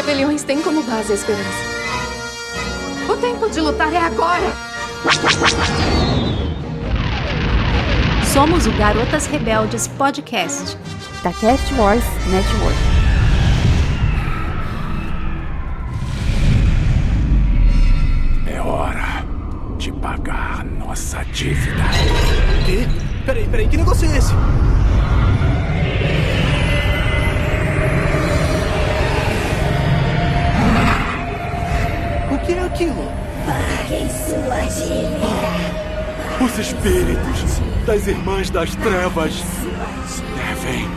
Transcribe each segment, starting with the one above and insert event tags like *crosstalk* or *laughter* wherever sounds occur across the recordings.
rebeliões têm como base a esperança. O tempo de lutar é agora! Somos o Garotas Rebeldes Podcast, da Cast Wars Network. É hora de pagar nossa dívida. Quê? Peraí, peraí, que negócio é esse? O que é aquilo? Paguem sua dívida. Os espíritos das Irmãs das Trevas devem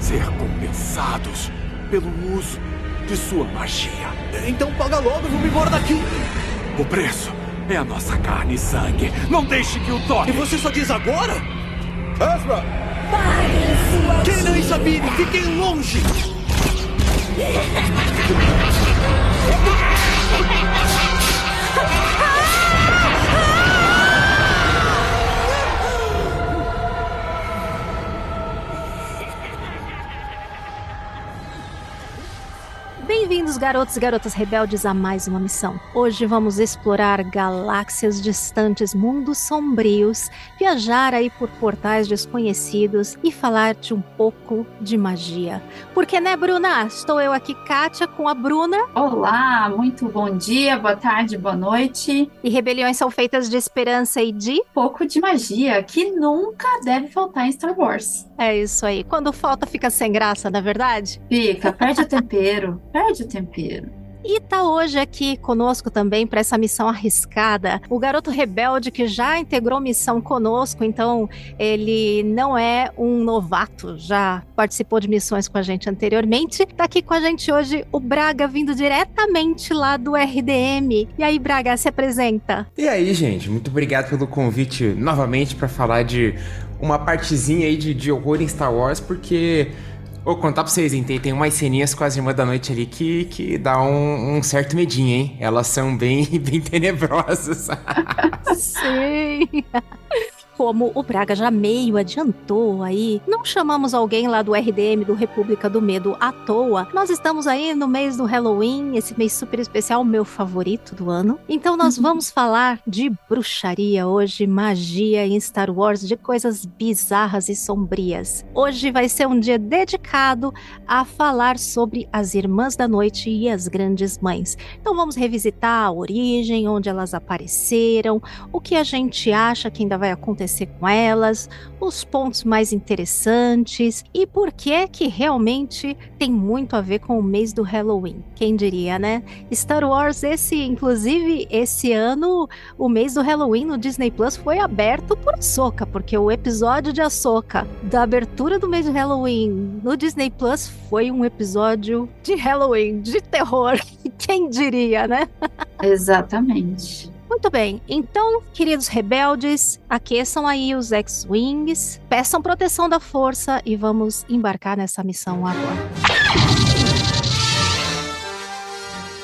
ser compensados pelo uso de sua magia. Então paga logo e vamos embora daqui. O preço é a nossa carne e sangue. Não deixe que o toque. E você só diz agora? Ezra! Paguem sua Kenan e Sabine, fiquem longe! *laughs* garotos e garotas rebeldes, a mais uma missão. Hoje vamos explorar galáxias distantes, mundos sombrios, viajar aí por portais desconhecidos e falar de um pouco de magia. Porque, né, Bruna? Estou eu aqui, Kátia, com a Bruna. Olá, muito bom dia, boa tarde, boa noite. E rebeliões são feitas de esperança e de. Pouco de magia que nunca deve faltar em Star Wars. É isso aí. Quando falta, fica sem graça, na é verdade? Fica, perde o tempero, *laughs* perde o tempero. E tá hoje aqui conosco também para essa missão arriscada, o garoto rebelde que já integrou missão conosco, então ele não é um novato, já participou de missões com a gente anteriormente. Tá aqui com a gente hoje o Braga, vindo diretamente lá do RDM. E aí, Braga, se apresenta. E aí, gente, muito obrigado pelo convite novamente para falar de uma partezinha aí de, de horror em Star Wars, porque Vou contar pra vocês, hein? Tem, tem umas ceninhas com as irmãs da noite ali que, que dá um, um certo medinho, hein? Elas são bem, *laughs* bem tenebrosas. *laughs* Sim. Como o Braga já meio adiantou aí, não chamamos alguém lá do RDM, do República do Medo, à toa. Nós estamos aí no mês do Halloween, esse mês super especial, meu favorito do ano. Então nós vamos falar de bruxaria hoje, magia em Star Wars, de coisas bizarras e sombrias. Hoje vai ser um dia dedicado a falar sobre as Irmãs da Noite e as Grandes Mães. Então vamos revisitar a origem, onde elas apareceram, o que a gente acha que ainda vai acontecer com elas, os pontos mais interessantes e por que que realmente tem muito a ver com o mês do Halloween. Quem diria, né? Star Wars esse, inclusive, esse ano, o mês do Halloween no Disney Plus foi aberto por Ahsoka, porque o episódio de Ahsoka da abertura do mês de Halloween no Disney Plus foi um episódio de Halloween, de terror. *laughs* Quem diria, né? Exatamente. Muito bem, então, queridos rebeldes, aqueçam aí os X-Wings, peçam proteção da força e vamos embarcar nessa missão agora.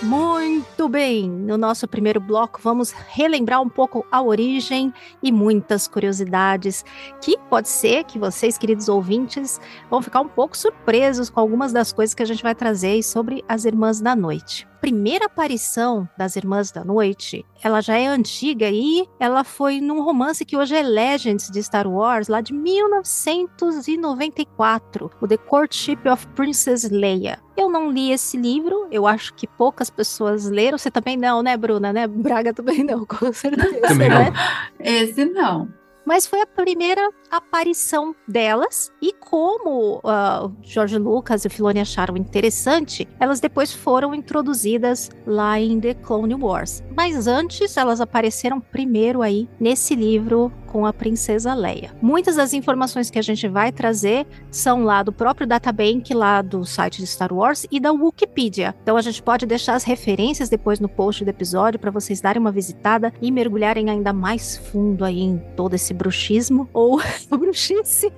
Muito bem, no nosso primeiro bloco vamos relembrar um pouco a origem e muitas curiosidades que pode ser que vocês, queridos ouvintes, vão ficar um pouco surpresos com algumas das coisas que a gente vai trazer sobre as Irmãs da Noite primeira aparição das Irmãs da Noite, ela já é antiga e ela foi num romance que hoje é Legends de Star Wars, lá de 1994, o The Courtship of Princess Leia. Eu não li esse livro, eu acho que poucas pessoas leram. Você também não, né, Bruna? Né? Braga também não, *laughs* com certeza. Também não. né? Esse não. Mas foi a primeira aparição delas. E como uh, o George Lucas e o Filoni acharam interessante, elas depois foram introduzidas lá em The Clone Wars. Mas antes, elas apareceram primeiro aí nesse livro com a princesa Leia. Muitas das informações que a gente vai trazer são lá do próprio databank, lá do site de Star Wars e da Wikipedia. Então a gente pode deixar as referências depois no post do episódio para vocês darem uma visitada e mergulharem ainda mais fundo aí em todo esse bruxismo ou *laughs* bruxice.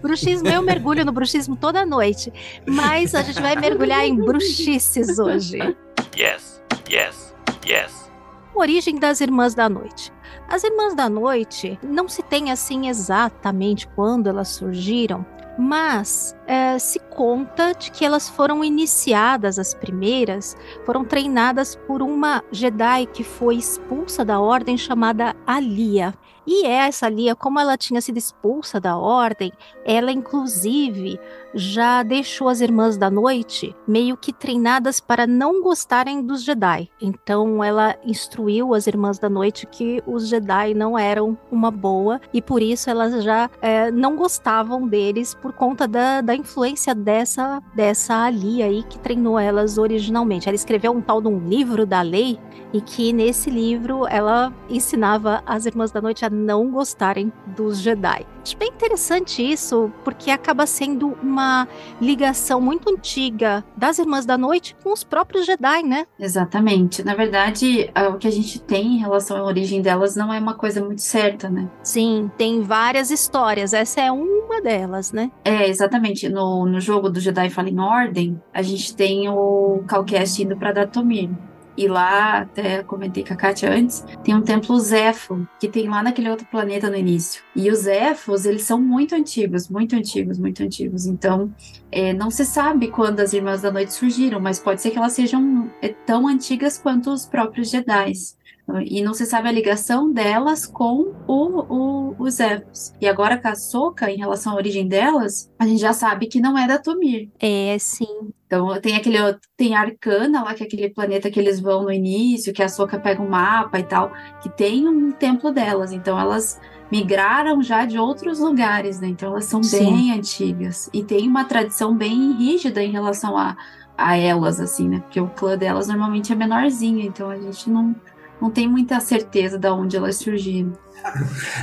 bruxismo, eu mergulho no bruxismo toda noite, mas a gente vai mergulhar em bruxices hoje. Yes, yes, yes. Origem das Irmãs da Noite. As Irmãs da Noite não se tem assim exatamente quando elas surgiram, Mas é, se conta de que elas foram iniciadas, as primeiras, foram treinadas por uma Jedi que foi expulsa da ordem chamada Alia. E essa Lia, como ela tinha sido expulsa da ordem, ela inclusive já deixou as Irmãs da Noite meio que treinadas para não gostarem dos Jedi. Então ela instruiu as Irmãs da Noite que os Jedi não eram uma boa e por isso elas já é, não gostavam deles por conta da, da influência dessa dessa Ali aí que treinou elas originalmente. Ela escreveu um tal de um livro da lei e que nesse livro ela ensinava as Irmãs da Noite a não gostarem dos Jedi. Acho bem interessante isso, porque acaba sendo uma ligação muito antiga das Irmãs da Noite com os próprios Jedi, né? Exatamente. Na verdade, o que a gente tem em relação à origem delas não é uma coisa muito certa, né? Sim, tem várias histórias. Essa é uma delas, né? É, exatamente. No, no jogo do Jedi Fallen Order, a gente tem o Calcast indo para Datomir. E lá, até comentei com a Kátia antes, tem um templo Zefo, que tem lá naquele outro planeta no início. E os Zefos, eles são muito antigos, muito antigos, muito antigos. Então, é, não se sabe quando as Irmãs da Noite surgiram, mas pode ser que elas sejam é, tão antigas quanto os próprios Jedi. E não se sabe a ligação delas com o, o, os Evos. E agora com a Soka, em relação à origem delas, a gente já sabe que não é da Tomir. É, sim. Então tem aquele tem Arcana lá, que é aquele planeta que eles vão no início, que a Soka pega um mapa e tal, que tem um templo delas. Então elas migraram já de outros lugares, né? Então elas são Sim. bem antigas. E tem uma tradição bem rígida em relação a, a elas, assim, né? Porque o clã delas normalmente é menorzinho, então a gente não não tem muita certeza de onde elas surgiram. *laughs*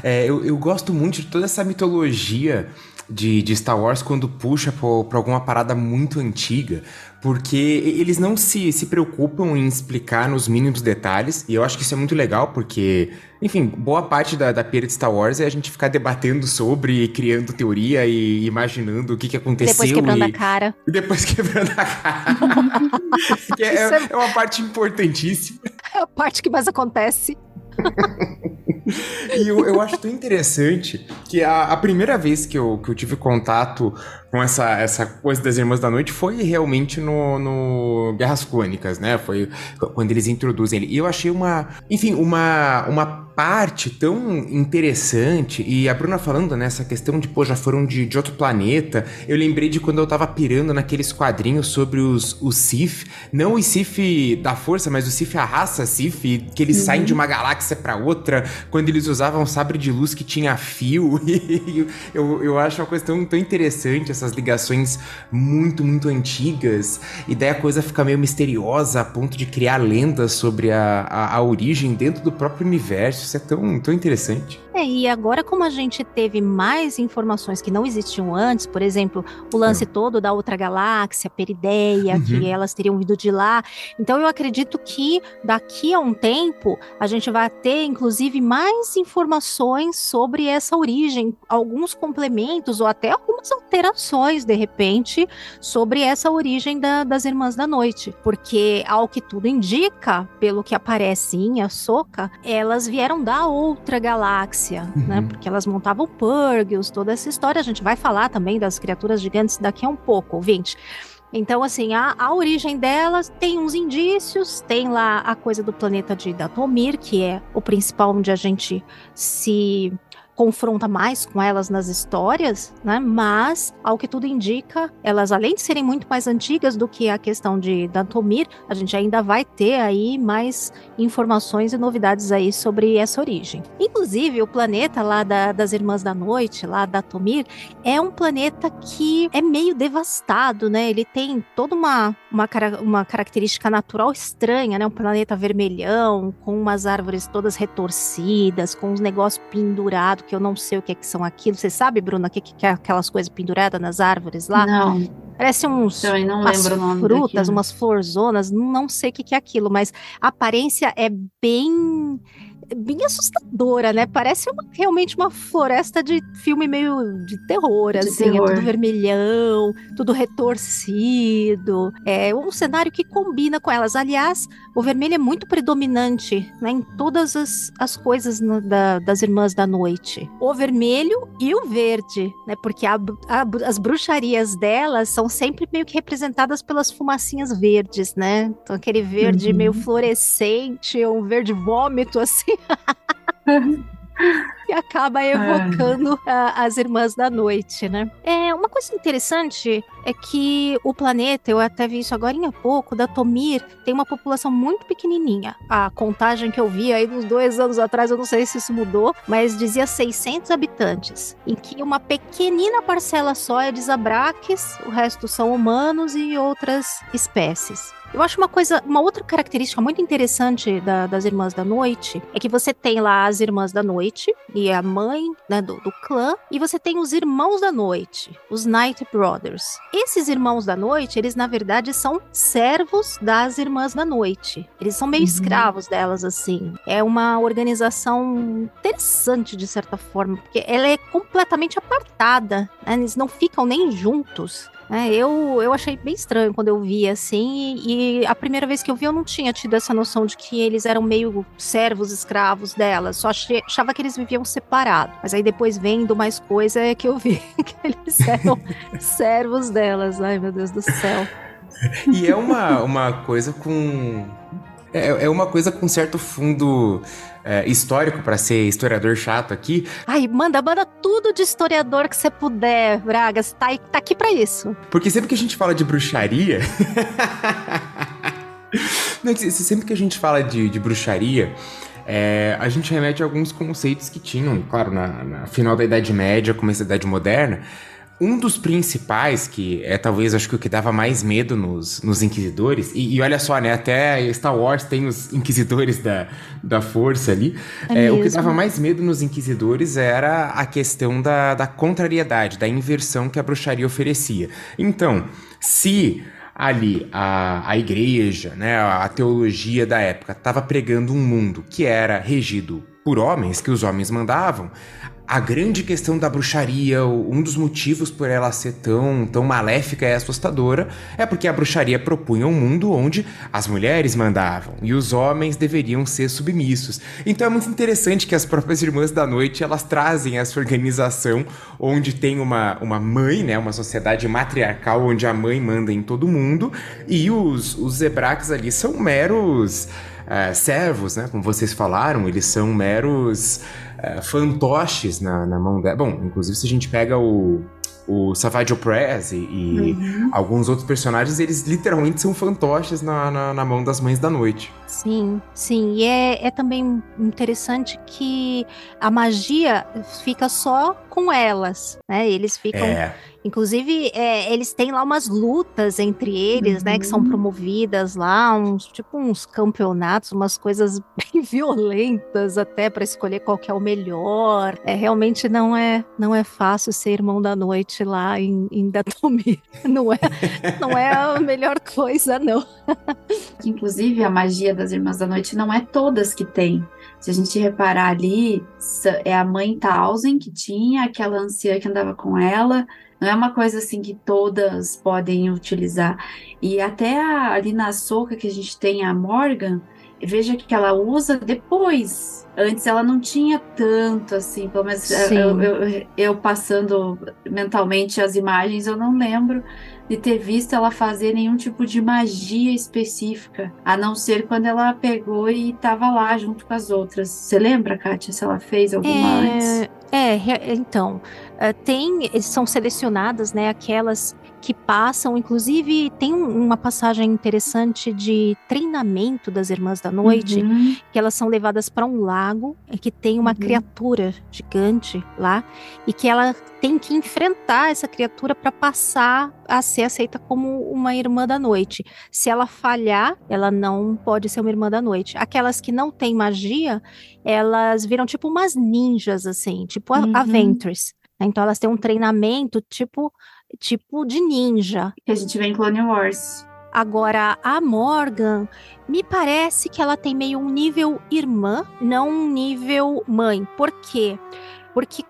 É, eu, eu gosto muito de toda essa mitologia de, de Star Wars quando puxa para alguma parada muito antiga, porque eles não se, se preocupam em explicar nos mínimos detalhes, e eu acho que isso é muito legal, porque, enfim, boa parte da, da pira de Star Wars é a gente ficar debatendo sobre, criando teoria e imaginando o que, que aconteceu. Depois quebrando e, a cara. *laughs* E depois quebrando a cara. *laughs* é, é, é uma parte importantíssima. A parte que mais acontece. *laughs* e eu, eu acho tão interessante que a, a primeira vez que eu, que eu tive contato com essa, essa coisa das Irmãs da Noite foi realmente no, no Guerras Clônicas, né? Foi quando eles introduzem ele. E eu achei uma, enfim, uma, uma parte tão interessante. E a Bruna falando nessa né, questão de, pô, já foram de, de outro planeta. Eu lembrei de quando eu tava pirando naqueles quadrinhos sobre os, os Sith. Não os Sith da força, mas o Sith, a raça Sith, que eles uhum. saem de uma galáxia para outra. Quando eles usavam um sabre de luz que tinha fio. *laughs* E eu, eu acho uma coisa tão, tão interessante essas ligações muito, muito antigas, e daí a coisa fica meio misteriosa a ponto de criar lendas sobre a, a, a origem dentro do próprio universo. Isso é tão, tão interessante. É, e agora, como a gente teve mais informações que não existiam antes, por exemplo, o lance é. todo da outra galáxia, Perideia, uhum. que elas teriam vindo de lá. Então, eu acredito que daqui a um tempo a gente vai ter, inclusive, mais informações sobre essa origem, alguns complementos ou até algumas alterações, de repente, sobre essa origem da, das Irmãs da Noite. Porque, ao que tudo indica, pelo que aparece em Ahsoka, elas vieram da outra galáxia né? uhum. né? Porque elas montavam Purgils, toda essa história. A gente vai falar também das criaturas gigantes daqui a um pouco, ouvinte. Então, assim, a, a origem delas tem uns indícios, tem lá a coisa do planeta de Datomir, que é o principal onde a gente se confronta mais com elas nas histórias, né? Mas, ao que tudo indica, elas além de serem muito mais antigas do que a questão de Dantomir, a gente ainda vai ter aí mais informações e novidades aí sobre essa origem. Inclusive, o planeta lá da, das Irmãs da Noite, lá da Tomir, é um planeta que é meio devastado, né? Ele tem toda uma, uma, uma característica natural estranha, né? Um planeta vermelhão, com umas árvores todas retorcidas, com uns negócios pendurados que eu não sei o que, é que são aquilo. Você sabe, Bruna, o que, que é aquelas coisas penduradas nas árvores lá? Não. Parece uns umas frutas, umas florzonas, não sei o que, que é aquilo, mas a aparência é bem bem assustadora, né? Parece uma, realmente uma floresta de filme meio de terror, De assim. terror. É tudo vermelhão, tudo retorcido. É um cenário que combina com elas. Aliás, o vermelho é muito predominante né, em todas as, as coisas no- da- das Irmãs da Noite. O vermelho e o verde, né? Porque a a as bruxarias delas são sempre meio que representadas pelas fumacinhas verdes, né? Então aquele verde Uhum. meio fluorescente, um verde vômito, assim. *laughs* E acaba evocando a- as irmãs da noite, né? É uma coisa interessante é que o planeta, eu até vi isso agora há pouco, da Tomir, tem uma população muito pequenininha. A contagem que eu vi aí uns dois anos atrás, eu não sei se isso mudou, mas dizia 600 habitantes, em que uma pequenina parcela só é de Zabraques, o resto são humanos e outras espécies. Eu acho uma coisa, uma outra característica muito interessante da- das Irmãs da Noite é que você tem lá as Irmãs da Noite e a mãe né, do, do clã, e você tem os Irmãos da Noite, os Night Brothers. Esses Irmãos da Noite, eles na verdade são servos das Irmãs da Noite. Eles são meio Uhum. escravos delas, assim. É uma organização interessante de certa forma, porque ela é completamente apartada, né? eles não ficam nem juntos. É, eu, eu achei bem estranho quando eu vi assim, e, e a primeira vez que eu vi eu não tinha tido essa noção de que eles eram meio servos escravos delas, só achei- achava que eles viviam separados. Mas aí depois vendo mais coisa é que eu vi *laughs* que eles eram *laughs* servos delas. Ai meu Deus do céu. E é uma, uma coisa com. É, é uma coisa com certo fundo é, histórico, pra ser historiador chato aqui. Ai, manda, manda tudo de historiador que você puder, Bragas, tá, tá aqui pra isso. Porque sempre que a gente fala de bruxaria. *laughs* Não, sempre que a gente fala de, de bruxaria, é, a gente remete a alguns conceitos que tinham, claro, na, na final da Idade Média, começo da Idade Moderna. Um dos principais, que é talvez acho que o que dava mais medo nos, nos inquisidores, e, e olha só, né? Até Star Wars tem os inquisidores da, da força ali. É É, o que dava mais medo nos inquisidores era a questão da, da contrariedade, da inversão que a bruxaria oferecia. Então, se ali a, a igreja, né, a teologia da época estava pregando um mundo que era regido por homens, que os homens mandavam, a grande questão da bruxaria, um dos motivos por ela ser tão, tão maléfica e assustadora, é porque a bruxaria propunha um mundo onde as mulheres mandavam e os homens deveriam ser submissos. Então é muito interessante que as próprias Irmãs da Noite elas trazem essa organização onde tem uma, uma mãe, né, uma sociedade matriarcal onde a mãe manda em todo mundo e os, os Zebraques ali são meros é, servos, né? Como vocês falaram, eles são meros é, fantoches na, na mão dela. Bom, inclusive se a gente pega o, o Savage Opress e, e Uhum. alguns outros personagens, eles literalmente são fantoches na, na, na mão das mães da noite. Sim, sim. E é, é também interessante que a magia fica só com elas, né? Eles ficam É. Inclusive, é, eles têm lá umas lutas entre eles, né? Que são Uhum. promovidas lá, uns tipo uns campeonatos, umas coisas *laughs* bem violentas até para escolher qual que é o melhor. É realmente não é não é fácil ser irmão da noite lá em, em Datomir. *laughs* Não é não é a melhor coisa não. *laughs* Inclusive, a magia das Irmãs da Noite não é todas que tem. Se a gente reparar ali, é a mãe Tausen que tinha, aquela anciã que andava com ela. Não é uma coisa assim que todas podem utilizar. E até a- ali na soca que a gente tem a Morgan, veja que ela usa depois. Antes ela não tinha tanto assim, pelo menos eh, eu, eu, eu passando mentalmente as imagens, eu não lembro de ter visto ela fazer nenhum tipo de magia específica, a não ser quando ela pegou e estava lá junto com as outras. Você lembra, Kátia, se ela fez alguma antes? É, é, re- então, eh, tem, são selecionadas, né, aquelas que passam, inclusive tem um- uma passagem interessante de treinamento das Irmãs da Noite, Uhum. que elas são levadas para um lago e que tem uma Uhum. criatura gigante lá e que ela tem que enfrentar essa criatura para passar a ser aceita como uma irmã da noite. Se ela falhar, ela não pode ser uma irmã da noite. Aquelas que não têm magia, elas viram tipo umas ninjas assim, tipo Uhum. a Ventress. Então elas têm um treinamento tipo tipo de ninja. Que a gente vê em Clone Wars. Agora, a Morgan, me parece que ela tem meio um nível irmã, não um nível mãe. Por quê? Porque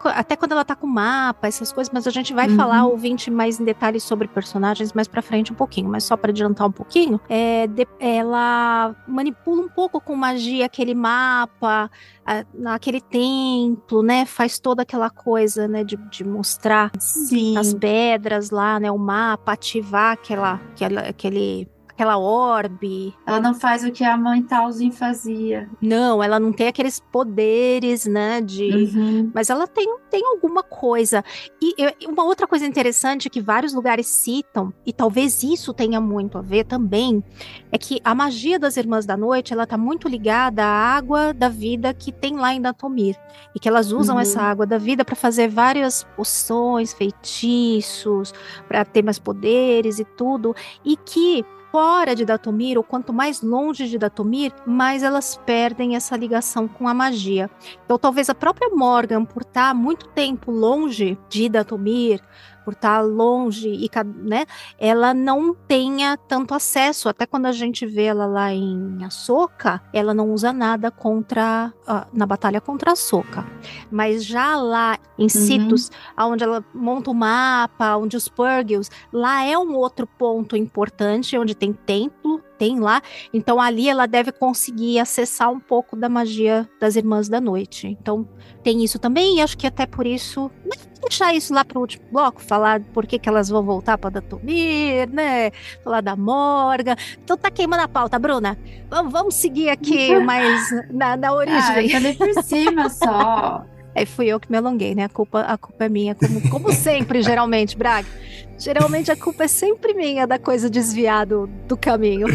até quando ela tá com mapa, essas coisas, mas a gente vai uhum. falar, ouvinte, mais em detalhes sobre personagens mais pra frente um pouquinho, mas só para adiantar um pouquinho, é, de, ela manipula um pouco com magia aquele mapa, a, naquele templo, né? Faz toda aquela coisa, né, de, de mostrar Sim. as pedras lá, né, o mapa, ativar aquela, aquela aquele aquela orbe. Ela não faz o que a mãe Talzin fazia. Não, ela não tem aqueles poderes, né? De, uhum. mas ela tem, tem alguma coisa. E uma outra coisa interessante que vários lugares citam e talvez isso tenha muito a ver também é que a magia das Irmãs da Noite ela tá muito ligada à água da vida que tem lá em Datomir e que elas usam uhum. essa água da vida para fazer várias poções, feitiços, para ter mais poderes e tudo, e que fora de Datomir, ou quanto mais longe de Datomir, mais elas perdem essa ligação com a magia. Então, talvez a própria Morgan, por estar muito tempo longe de Datomir, por estar longe e né, ela não tenha tanto acesso. Até quando a gente vê ela lá em Ahsoka, ela não usa nada contra uh, na batalha contra a Ahsoka. Mas já lá em uhum. Onde ela monta o mapa, onde os Purgils, lá é um outro ponto importante, onde tem templo, tem lá. Então ali ela deve conseguir acessar um pouco da magia das Irmãs da Noite. Então tem isso também, e acho que até por isso deixar isso lá para o último bloco, falar por que, que elas vão voltar para Datomir, né? Falar da Morga. Então tá queimando a pauta, Bruna. Vamos, vamos seguir aqui *laughs* mais na, na origem. Ah, eu falei por cima só. Aí fui eu que me alonguei, né? A culpa, a culpa é minha, como, como sempre, geralmente, Braga. Geralmente a culpa é sempre minha da coisa desviada do caminho.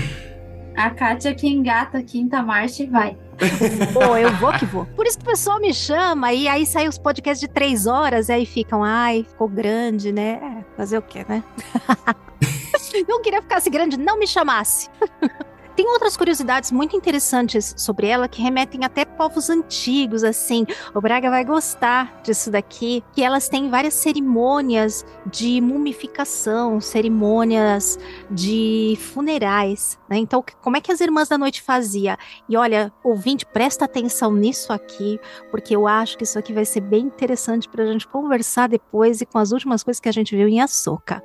A Kátia que engata a quinta marcha e vai. *laughs* Pô, eu vou que vou. Por isso que o pessoal me chama e aí sai os podcasts de três horas e aí ficam, ai, ficou grande, né? É, fazer o quê, né? *laughs* não queria ficar assim grande, não me chamasse. *laughs* Tem outras curiosidades muito interessantes sobre ela que remetem até povos antigos, assim. O Braga vai gostar disso daqui, que elas têm várias cerimônias de mumificação, cerimônias de funerais, né? Então, como é que as Irmãs da Noite fazia? E olha, ouvinte, presta atenção nisso aqui, porque eu acho que isso aqui vai ser bem interessante para a gente conversar depois e com as últimas coisas que a gente viu em Açúcar.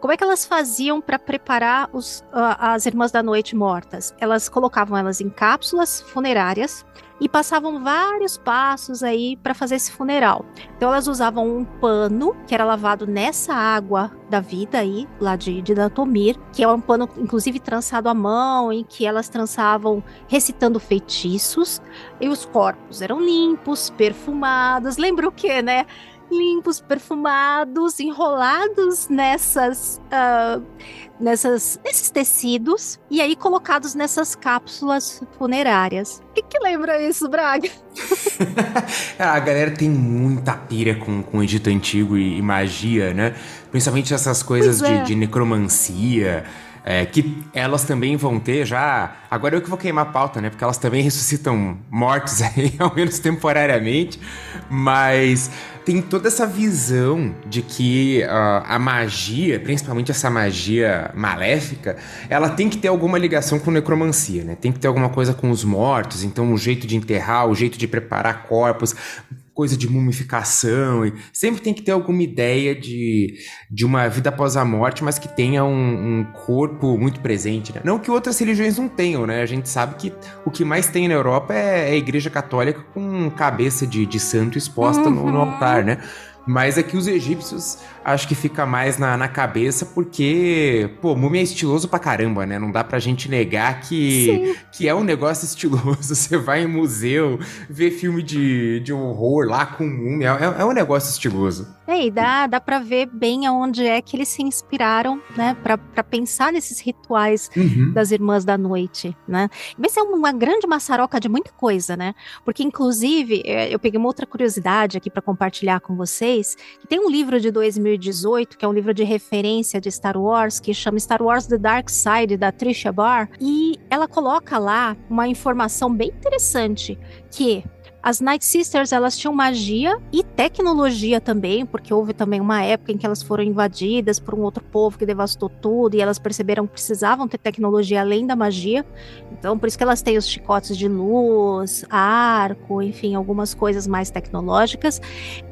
Como é que elas faziam para preparar os, uh, as Irmãs da Noite mortas? Mortas. Elas colocavam elas em cápsulas funerárias e passavam vários passos aí para fazer esse funeral. Então elas usavam um pano que era lavado nessa água da vida aí, lá de, de Datomir, que é um pano inclusive trançado à mão, em que elas trançavam recitando feitiços, e os corpos eram limpos, perfumados. Lembra o que, né? Limpos, perfumados, enrolados nessas, uh, nessas, nesses tecidos e aí colocados nessas cápsulas funerárias. O que, que lembra isso, Braga? *laughs* a galera tem muita pira com, com o Egito Antigo e, e magia, né? Principalmente essas coisas é. de, de necromancia. É, que elas também vão ter já. Agora eu que vou queimar a pauta, né? Porque elas também ressuscitam mortos *laughs* aí, ao menos temporariamente. Mas tem toda essa visão de que uh, a magia, principalmente essa magia maléfica, ela tem que ter alguma ligação com necromancia, né? Tem que ter alguma coisa com os mortos, então o jeito de enterrar, o jeito de preparar corpos, coisa de mumificação. E sempre tem que ter alguma ideia de, de uma vida após a morte, mas que tenha um, um corpo muito presente. Né? Não que outras religiões não tenham, né? A gente sabe que o que mais tem na Europa é, é a Igreja Católica com cabeça de, de santo exposta uhum. no, no altar, né? Mas é que os egípcios acho que fica mais na, na cabeça porque, pô, múmia é estiloso pra caramba, né? Não dá pra gente negar que, que é um negócio *laughs* estiloso. Você vai em museu, vê filme de, de horror lá com múmia, é, é um negócio estiloso. É, e dá, dá pra ver bem aonde é que eles se inspiraram, né? Pra, pra pensar nesses rituais uhum. das Irmãs da Noite, né? Vai ser uma grande maçaroca de muita coisa, né? Porque, inclusive, é, eu peguei uma outra curiosidade aqui para compartilhar com vocês que tem um livro de 2018, que é um livro de referência de Star Wars, que chama Star Wars The Dark Side, da Trisha Barr, e ela coloca lá uma informação bem interessante, que As Night Sisters, elas tinham magia e tecnologia também, porque houve também uma época em que elas foram invadidas por um outro povo que devastou tudo e elas perceberam que precisavam ter tecnologia além da magia. Então, por isso que elas têm os chicotes de luz, arco, enfim, algumas coisas mais tecnológicas,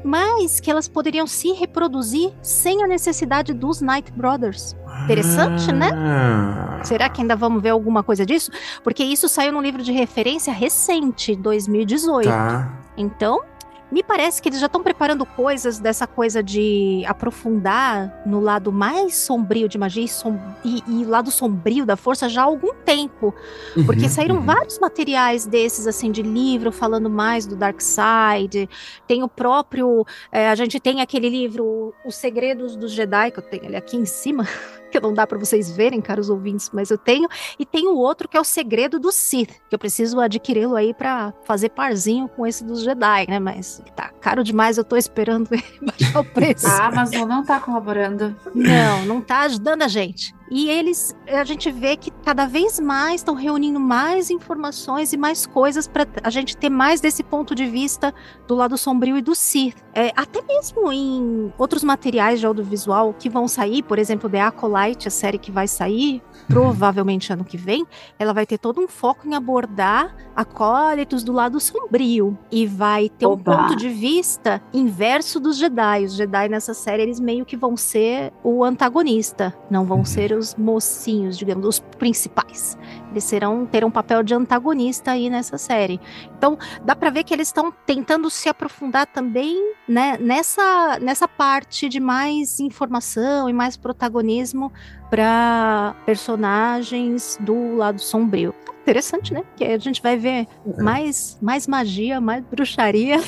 mas que elas poderiam se reproduzir sem a necessidade dos Night Brothers. Interessante, né? Ah. Será que ainda vamos ver alguma coisa disso? Porque isso saiu num livro de referência recente, 2018. Tá. Então, me parece que eles já estão preparando coisas dessa coisa de aprofundar no lado mais sombrio de magia e, som e, e lado sombrio da força já há algum tempo. Porque Uhum, saíram uhum. vários materiais desses, assim, de livro falando mais do Dark Side. Tem o próprio. é, a gente tem aquele livro, Os Segredos dos Jedi, que eu tenho ele aqui em cima, *laughs* que não dá para vocês verem, caros ouvintes, mas eu tenho. E tem o outro que é o Segredo do Sith, que eu preciso adquiri-lo aí para fazer parzinho com esse dos Jedi, né? Mas tá caro demais, eu tô esperando *laughs* ele baixar o preço. A Amazon não tá colaborando. Não, não tá ajudando a gente. E eles, a gente vê que cada vez mais estão reunindo mais informações e mais coisas para a gente ter mais desse ponto de vista do lado sombrio e do Sith. É, até mesmo em outros materiais de audiovisual que vão sair, por exemplo, The Acolyte, a série que vai sair, provavelmente ano que vem, ela vai ter todo um foco em abordar acólitos do lado sombrio e vai ter um Oba. ponto de vista inverso dos Jedi. Os Jedi nessa série eles meio que vão ser o antagonista, não vão ser os mocinhos, digamos, os principais. Eles serão ter um papel de antagonista aí nessa série. Então, dá pra ver que eles estão tentando se aprofundar também, né, nessa nessa parte de mais informação e mais protagonismo para personagens do lado sombrio. Interessante, né? Que a gente vai ver mais, mais magia, mais bruxaria.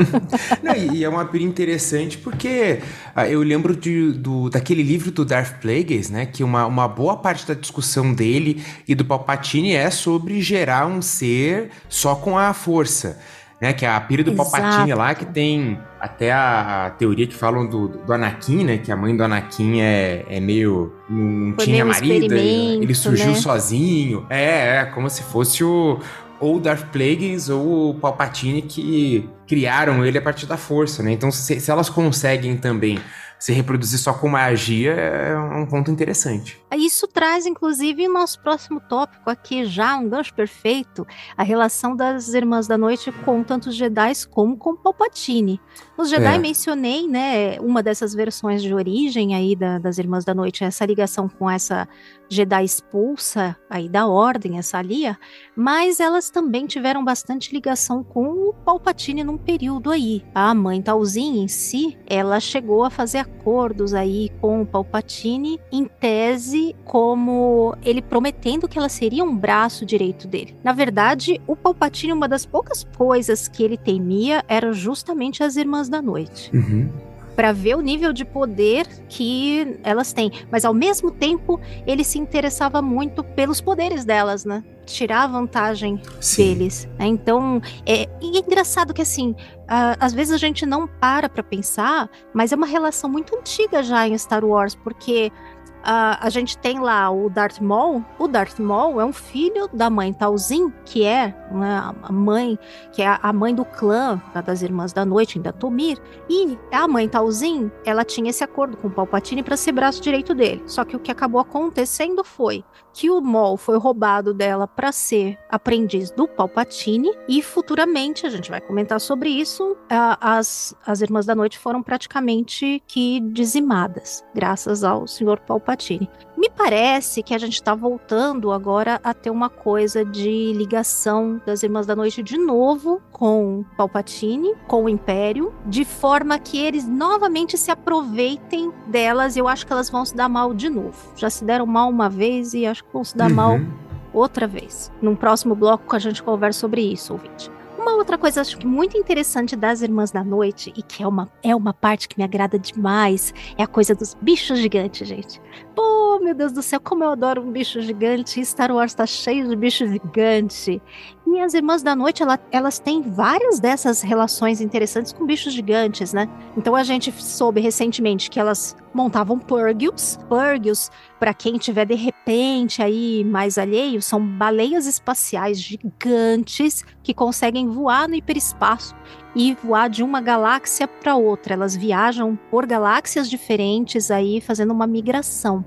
*laughs* Não, e e é uma pira interessante porque ah, eu lembro de, do, daquele livro do Darth Plagueis, né? Que uma, uma boa parte da discussão dele e do Palpatine é sobre gerar um ser só com a força. Né, que é a pira do Exato. Palpatine lá, que tem até a, a teoria que falam do, do Anakin, né? Que a mãe do Anakin é, é meio. não Foi tinha marido, ele, surgiu né? sozinho. É, é, como se fosse o. Ou o Darth Plagueis ou o Palpatine que criaram ele a partir da força, né? Então, se, se elas conseguem também se reproduzir só com magia, é um ponto interessante. Isso traz, inclusive, o nosso próximo tópico aqui já, um gancho perfeito, a relação das Irmãs da Noite com tanto os Jedi como com Palpatine. Os Jedi É. mencionei, né, uma dessas versões de origem aí da- das Irmãs da Noite, essa ligação com essa Jedi expulsa aí da Ordem, essa Lia, mas elas também tiveram bastante ligação com o Palpatine num período aí. A mãe Talzin em si, ela chegou a fazer acordos aí com o Palpatine, em tese como ele prometendo que ela seria um braço direito dele. Na verdade, o Palpatine, uma das poucas coisas que ele temia eram justamente as Irmãs da Noite para ver o nível de poder que elas têm. Mas ao mesmo tempo, ele se interessava muito pelos poderes delas, né? Tirar vantagem Sim. deles. né? Então, é, e é engraçado que assim, às vezes a gente não para pra pensar, mas é uma relação muito antiga já em Star Wars, porque ah, a gente tem lá o Darth Maul. O Darth Maul é um filho da mãe Talzin, que é né, a mãe, que é a mãe do clã da- das Irmãs da Noite, da Tomir. E a mãe Talzin, ela tinha esse acordo com o Palpatine para ser braço direito dele. Só que o que acabou acontecendo foi que o Maul foi roubado dela para ser aprendiz do Palpatine e futuramente, a gente vai comentar sobre isso, as, as Irmãs da Noite foram praticamente que dizimadas, graças ao Senhor Palpatine. Me parece que a gente está voltando agora a ter uma coisa de ligação das Irmãs da Noite de novo com Palpatine, com o Império, de forma que eles novamente se aproveitem delas. Eu acho que elas vão se dar mal de novo. Já se deram mal uma vez e acho que vão se dar mal Uhum. outra vez. Num próximo bloco a gente conversa sobre isso, ouvinte. Uma outra coisa acho que muito interessante das Irmãs da Noite e que é uma, é uma parte que me agrada demais é a coisa dos bichos gigantes, gente. Pô, meu Deus do céu, como eu adoro um bicho gigante. Star Wars tá cheio de bicho gigante. E as Irmãs da Noite, ela, elas têm várias dessas relações interessantes com bichos gigantes, né? Então a gente soube recentemente que elas montavam purgios. Purgios, para quem tiver de repente aí mais alheio, são baleias espaciais gigantes que conseguem voar no hiperespaço e voar de uma galáxia para outra. Elas viajam por galáxias diferentes aí, fazendo uma migração.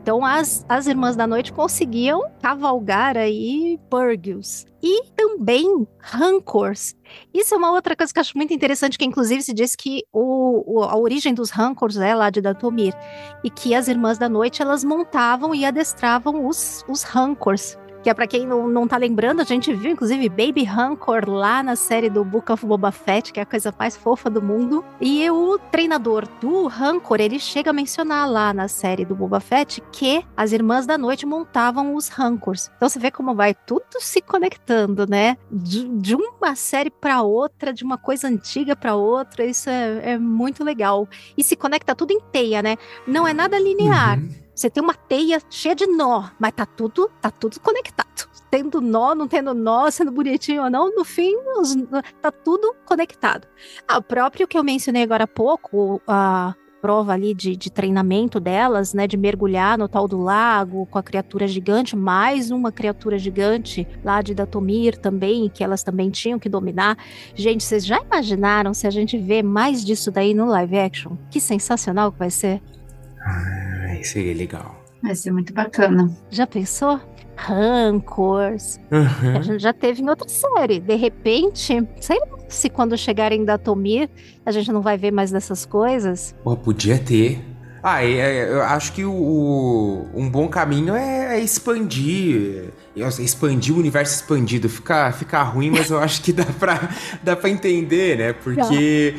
Então as, as Irmãs da Noite conseguiam cavalgar aí Purgios. E também Rancors. Isso é uma outra coisa que eu acho muito interessante, que inclusive se diz que o, o, a origem dos Rancors é lá de Datomir. E que as Irmãs da Noite, elas montavam e adestravam os, os Rancors que é para quem não, não tá lembrando, a gente viu inclusive Baby Rancor lá na série do Book of Boba Fett, que é a coisa mais fofa do mundo. E o treinador do Rancor, ele chega a mencionar lá na série do Boba Fett que as Irmãs da Noite montavam os Rancors. Então você vê como vai tudo se conectando, né? De, de uma série para outra, de uma coisa antiga para outra, isso é, é, muito legal. E se conecta tudo em teia, né? Não é nada linear. Uhum. Você tem uma teia cheia de nó, mas tá tudo, tá tudo conectado. Tendo nó, não tendo nó, sendo bonitinho ou não, no fim, os, tá tudo conectado. Ah, o próprio que eu mencionei agora há pouco, a prova ali de, de treinamento delas, né, de mergulhar no tal do lago com a criatura gigante, mais uma criatura gigante lá de Datomir também, que elas também tinham que dominar. Gente, vocês já imaginaram se a gente vê mais disso daí no live action? Que sensacional que vai ser. Ai, seria legal. Vai ser muito bacana. Já pensou? Rancors. Uhum. A gente já teve em outra série. De repente, sei lá se quando chegarem da Tomir a gente não vai ver mais dessas coisas. Pô, podia ter. Ah, é, eu acho que o, um bom caminho é, é expandir. Expandir o universo expandido. Fica, fica ruim, mas eu acho que dá pra, *laughs* dá pra entender, né? Porque.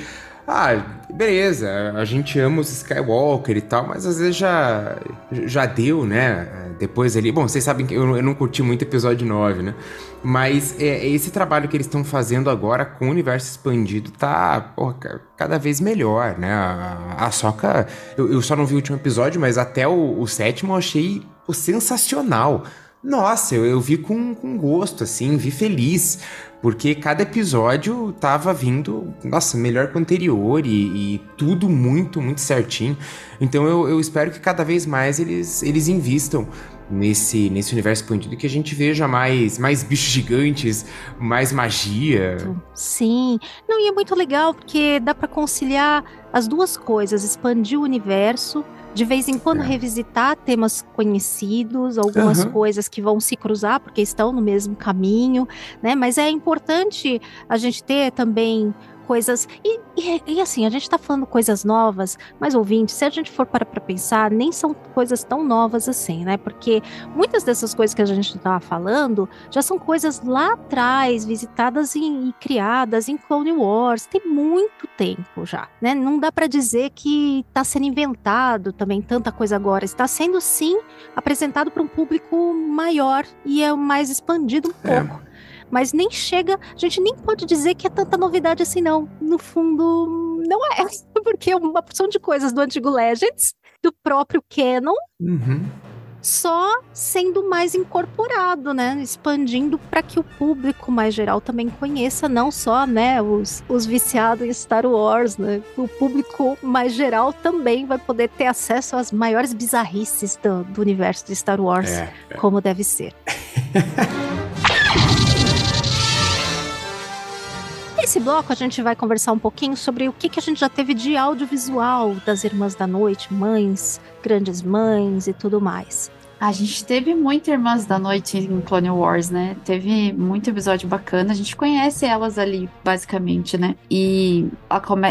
Ah, beleza, a gente ama os Skywalker e tal, mas às vezes já, já deu, né? Depois ali. Bom, vocês sabem que eu, eu não curti muito episódio 9, né? Mas é, esse trabalho que eles estão fazendo agora com o universo expandido tá porra, cada vez melhor, né? A, a Soca, eu, eu, só não vi o último episódio, mas até o, o sétimo eu achei sensacional. Nossa, eu, eu vi com, com gosto, assim, vi feliz. Porque cada episódio tava vindo, nossa, melhor que o anterior e, e tudo muito, muito certinho. Então eu, eu, espero que cada vez mais eles, eles invistam nesse, nesse universo expandido que a gente veja mais, mais bichos gigantes, mais magia. Sim. Não, e é muito legal porque dá para conciliar as duas coisas, expandir o universo de vez em quando é. revisitar temas conhecidos, algumas uhum. coisas que vão se cruzar porque estão no mesmo caminho, né? Mas é importante a gente ter também coisas. E, e, e, assim, a gente tá falando coisas novas, mas ouvinte, se a gente for para pra pensar, nem são coisas tão novas assim, né? Porque muitas dessas coisas que a gente tava falando já são coisas lá atrás, visitadas e criadas em Clone Wars, tem muito tempo já, né? Não dá para dizer que tá sendo inventado também tanta coisa agora, está sendo sim apresentado para um público maior e é mais expandido um é. Mas nem chega, a gente nem pode dizer que é tanta novidade assim, não. No fundo, não é, *laughs* porque é uma porção de coisas do antigo Legends, do próprio Canon, uhum. só sendo mais incorporado, né? Expandindo para que o público mais geral também conheça, não só, né, os, os viciados em Star Wars, né? O público mais geral também vai poder ter acesso às maiores bizarrices do, do universo de Star Wars, é, é. como deve ser. *laughs* Nesse bloco, a gente vai conversar um pouquinho sobre o que, que a gente já teve de audiovisual das Irmãs da Noite, mães, grandes mães e tudo mais. A gente teve muito Irmãs da Noite em Clone Wars, né? Teve muito episódio bacana. A gente conhece elas ali, basicamente, né? E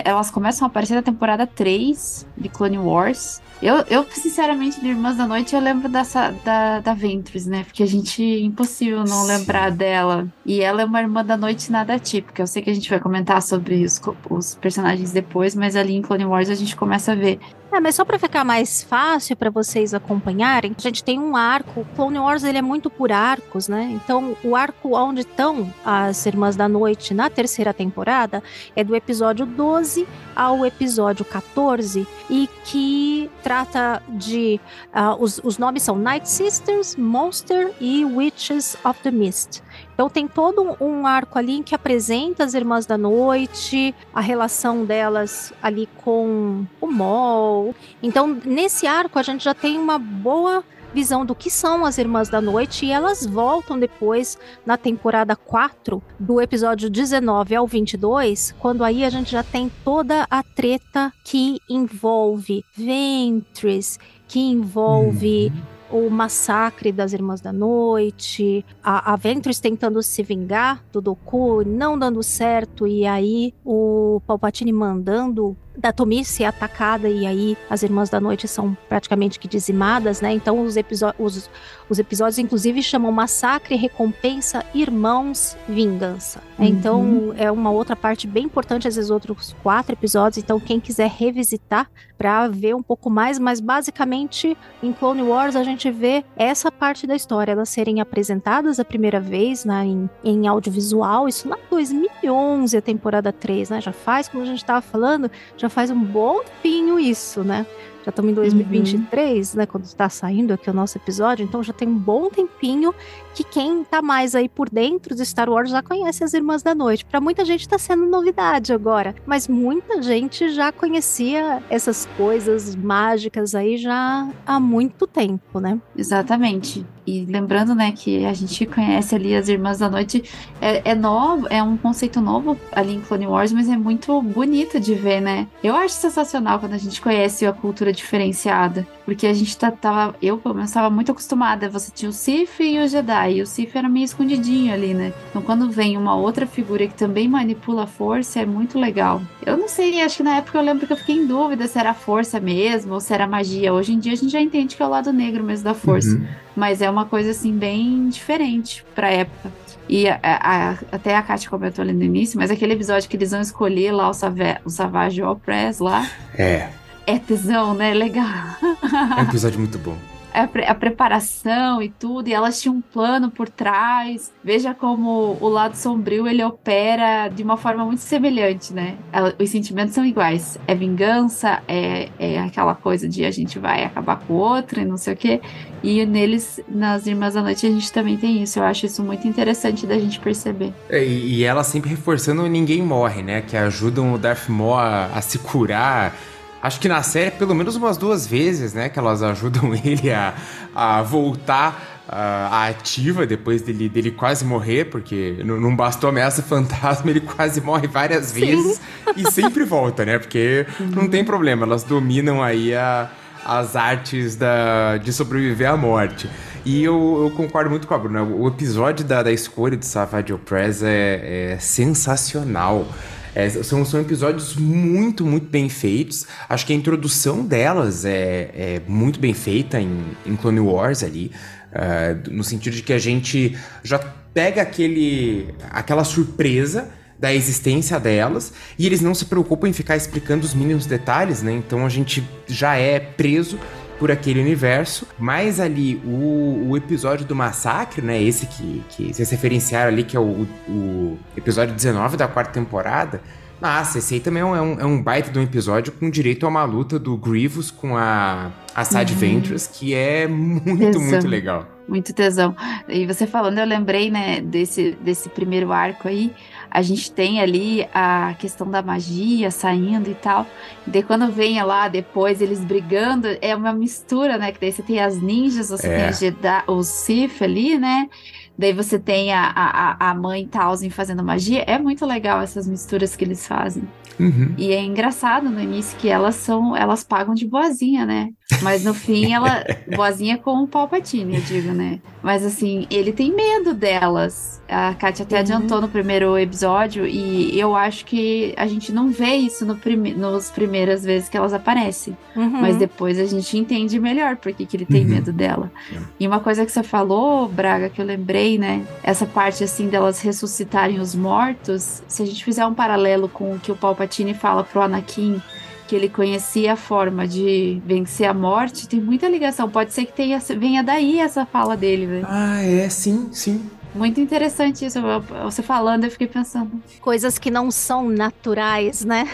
elas começam a aparecer na temporada 3 de Clone Wars. Eu, eu sinceramente, de Irmãs da Noite, eu lembro dessa, da, da Ventress, né? Porque a gente, impossível não Sim. lembrar dela. E ela é uma Irmã da Noite nada típica. Eu sei que a gente vai comentar sobre os, os personagens depois, mas ali em Clone Wars a gente começa a ver é, mas só para ficar mais fácil para vocês acompanharem, a gente tem um arco. Clone Wars ele é muito por arcos, né? Então, o arco onde estão as Irmãs da Noite na terceira temporada é do episódio 12 ao episódio 14 e que trata de uh, os, os nomes são Night Sisters, Monster e Witches of the Mist. Então tem todo um arco ali que apresenta as Irmãs da Noite, a relação delas ali com o Mol. Então nesse arco a gente já tem uma boa visão do que são as Irmãs da Noite e elas voltam depois na temporada 4, do episódio 19 ao 22, quando aí a gente já tem toda a treta que envolve Ventress, que envolve uhum. O massacre das Irmãs da Noite, a, a Ventress tentando se vingar do Doku, não dando certo, e aí o Palpatine mandando da Tomi ser atacada e aí as Irmãs da Noite são praticamente que dizimadas, né? Então os, os, os episódios inclusive chamam Massacre, Recompensa, Irmãos, Vingança. Uhum. Então é uma outra parte bem importante, às vezes outros quatro episódios, então quem quiser revisitar para ver um pouco mais, mas basicamente em Clone Wars a gente vê essa parte da história, elas serem apresentadas a primeira vez né, em, em audiovisual, isso lá em 2011, a temporada 3, né? Já faz, como a gente estava falando, já já faz um bom tempinho isso, né? Já estamos em 2023, uhum. né? Quando está saindo aqui o nosso episódio, então já tem um bom tempinho que quem tá mais aí por dentro de Star Wars já conhece as Irmãs da Noite. Para muita gente está sendo novidade agora, mas muita gente já conhecia essas coisas mágicas aí já há muito tempo, né? Exatamente. E lembrando, né, que a gente conhece ali as Irmãs da Noite, é, é novo, é um conceito novo ali em Clone Wars, mas é muito bonito de ver, né? Eu acho sensacional quando a gente conhece a cultura diferenciada, porque a gente tá, tava, eu pelo menos estava muito acostumada, você tinha o Sif e o Jedi, e o Sif era meio escondidinho ali, né? Então quando vem uma outra figura que também manipula a força, é muito legal. Eu não sei, acho que na época eu lembro que eu fiquei em dúvida se era força mesmo ou se era magia. Hoje em dia a gente já entende que é o lado negro mesmo da força. Uhum. Mas é uma coisa assim bem diferente pra época. E a, a, até a Kátia comentou ali no início, mas aquele episódio que eles vão escolher lá o, Save, o Savage Opress lá. É. É tesão, né? Legal. É um episódio muito bom a, pre a, preparação e tudo, e elas tinham um plano por trás. Veja como o lado sombrio ele opera de uma forma muito semelhante, né? Os sentimentos são iguais. É vingança, é, é aquela coisa de a gente vai acabar com o outro e não sei o quê. E neles, nas Irmãs da Noite, a gente também tem isso. Eu acho isso muito interessante da gente perceber. É, e, ela sempre reforçando ninguém morre, né? Que ajudam o Darth Maul a, a se curar Acho que na série, pelo menos umas duas vezes, né? Que elas ajudam *laughs* ele a, a voltar à ativa depois dele, dele quase morrer, porque não, bastou ameaça *laughs* fantasma, ele quase morre várias vezes e sempre volta, né? Porque não tem problema, elas dominam aí a, as artes da, de sobreviver à morte. E eu, eu, concordo muito com a Bruna. O episódio da, da escolha de Savage Opress é, é sensacional. É, são, são episódios muito, muito bem feitos. Acho que a introdução delas é, é muito bem feita em, em Clone Wars ali. Uh, no sentido de que a gente já pega aquele, aquela surpresa da existência delas e eles não se preocupam em ficar explicando os mínimos detalhes, né? Então a gente já é preso por aquele universo, mas ali o, o episódio do massacre, né? Esse que, que vocês referenciaram ali, que é o, o episódio 19 da quarta temporada. Nossa, esse aí também é um, é um baita de um episódio com direito a uma luta do Grievous com a, a Sad uhum. Ventress, que é muito, tesão. muito legal. Muito tesão. E você falando, eu lembrei, né, desse, desse primeiro arco aí a gente tem ali a questão da magia saindo e tal. E daí quando vem lá depois eles brigando, é uma mistura, né? Que daí você tem as ninjas, você é. tem Jedi, os Sith ali, né? Daí você tem a, a, a mãe Tausen fazendo magia. É muito legal essas misturas que eles fazem. Uhum. E é engraçado no início que elas são, elas pagam de boazinha, né? Mas no fim ela boazinha com o Palpatine, eu digo, né? Mas assim, ele tem medo delas. A Katia até uhum. adiantou no primeiro episódio e eu acho que a gente não vê isso no prime nos primeiras vezes que elas aparecem. Uhum. Mas depois a gente entende melhor porque que ele tem uhum. medo dela. E uma coisa que você falou, Braga, que eu lembrei, né? Essa parte assim delas ressuscitarem os mortos, se a gente fizer um paralelo com o que o Palpatine fala pro Anakin que ele conhecia a forma de vencer a morte, tem muita ligação. Pode ser que tenha, venha daí essa fala dele, velho. Ah, é, sim, sim. Muito interessante isso. Você falando, eu fiquei pensando. Coisas que não são naturais, né?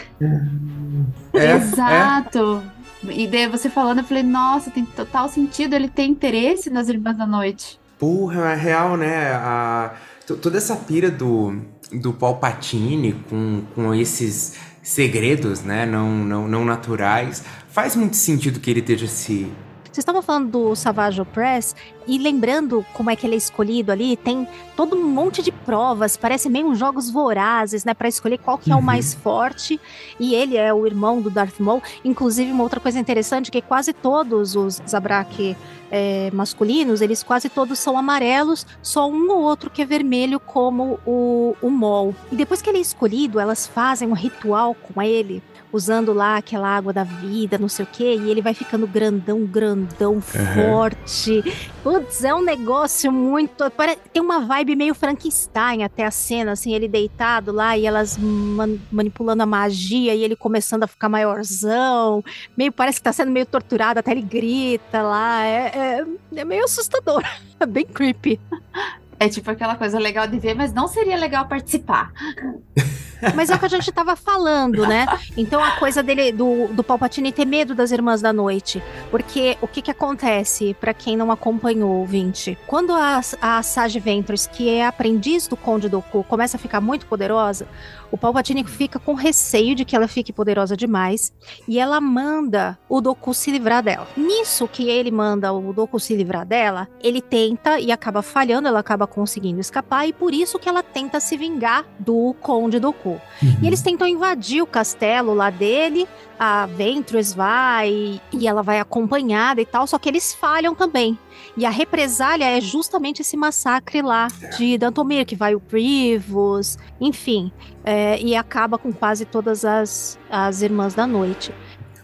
É, Exato. É. E daí você falando, eu falei, nossa, tem total sentido ele ter interesse nas Irmãs da Noite. Porra, é real, né? A Toda essa pira do, do Palpatine com, com esses segredos, né, não, não, não naturais, faz muito sentido que ele esteja se... Vocês estavam falando do Savage Opress e lembrando como é que ele é escolhido ali, tem todo um monte de provas, parece meio uns jogos vorazes, né, Pra escolher qual que é o Uhum. mais forte. E ele é o irmão do Darth Maul. Inclusive, uma outra coisa interessante é que quase todos os Zabrak é, masculinos, eles quase todos são amarelos, só um ou outro que é vermelho, como o, o Maul. E depois que ele é escolhido, elas fazem um ritual com ele, usando lá aquela água da vida, não sei o quê, e ele vai ficando grandão, grandão, forte. Putz, é um negócio muito. Tem uma vibe meio Frankenstein até a cena, assim, ele deitado lá e elas man- manipulando a magia e ele começando a ficar maiorzão. Meio parece que tá sendo meio torturado, até ele grita lá. É, é, é meio assustador. É *laughs* bem creepy. É tipo aquela coisa legal de ver, mas não seria legal participar. *laughs* Mas é o que a gente tava falando, né? Então a coisa dele, do, do Palpatine ter medo das Irmãs da Noite. Porque o que que acontece, pra quem não acompanhou, ouvinte? Quando a, a Sage Ventress, que é aprendiz do Conde Dooku, começa a ficar muito poderosa, o Palpatine fica com receio de que ela fique poderosa demais. E ela manda o Dooku se livrar dela. Nisso que ele manda o Dooku se livrar dela, ele tenta e acaba falhando, ela acaba conseguindo escapar. E por isso que ela tenta se vingar do Conde Dooku. E eles tentam invadir o castelo lá dele. A Ventress vai e ela vai acompanhada e tal, só que eles falham também. E a represália é justamente esse massacre lá de Dantomir, que vai o Grievous, enfim, é, e acaba com quase todas as, as Irmãs da Noite.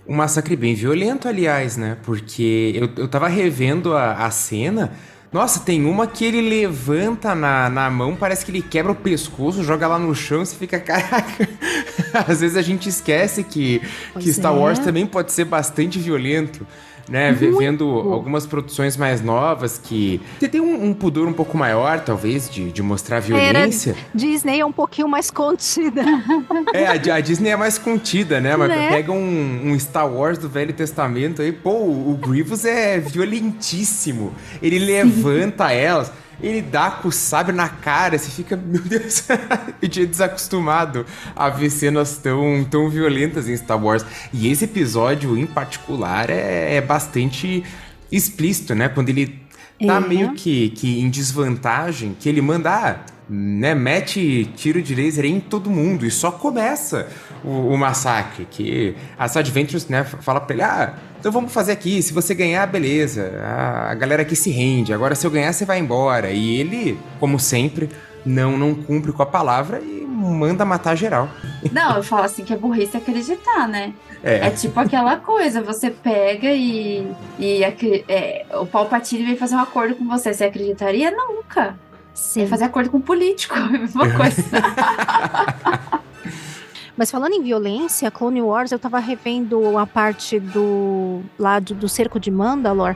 Um massacre bem violento, aliás, né? Porque eu, eu tava revendo a, a cena. Nossa, tem uma que ele levanta na, na mão, parece que ele quebra o pescoço, joga lá no chão e você fica, *laughs* caraca. Às vezes a gente esquece que, que Star é. Wars também pode ser bastante violento. Né, Ve- vendo algumas produções mais novas que você tem um, um pudor um pouco maior, talvez, de, de mostrar violência. Disney é um pouquinho mais contida. *laughs* É, a, a Disney é mais contida, né? Mas Né? pega um, um Star Wars do Velho Testamento aí, pô, o Grievous é violentíssimo. Ele levanta elas, ele dá com o sabre na cara, você fica, meu Deus, *laughs* eu tinha desacostumado a ver cenas tão, tão violentas em Star Wars. E esse episódio, em particular, é, é bastante explícito, né? Quando ele tá É. meio que, que em desvantagem, que ele manda, ah, né, mete tiro de laser em todo mundo e só começa o, o massacre, que a Sad Ventures, né, fala pra ele, ah, então vamos fazer aqui, se você ganhar, beleza, a, a galera aqui se rende, agora se eu ganhar, você vai embora. E ele, como sempre, não, não cumpre com a palavra e manda matar geral. *laughs* Não, eu falo assim que é burrice acreditar, né? É, É tipo aquela coisa, você pega e, e é, o Palpatine vem fazer um acordo com você. Você acreditaria? Nunca. Você Sim. ia fazer acordo com um político, *laughs* a mesma coisa. *laughs* Mas falando em violência, Clone Wars, eu tava revendo a parte do lá do, cerco de Mandalor.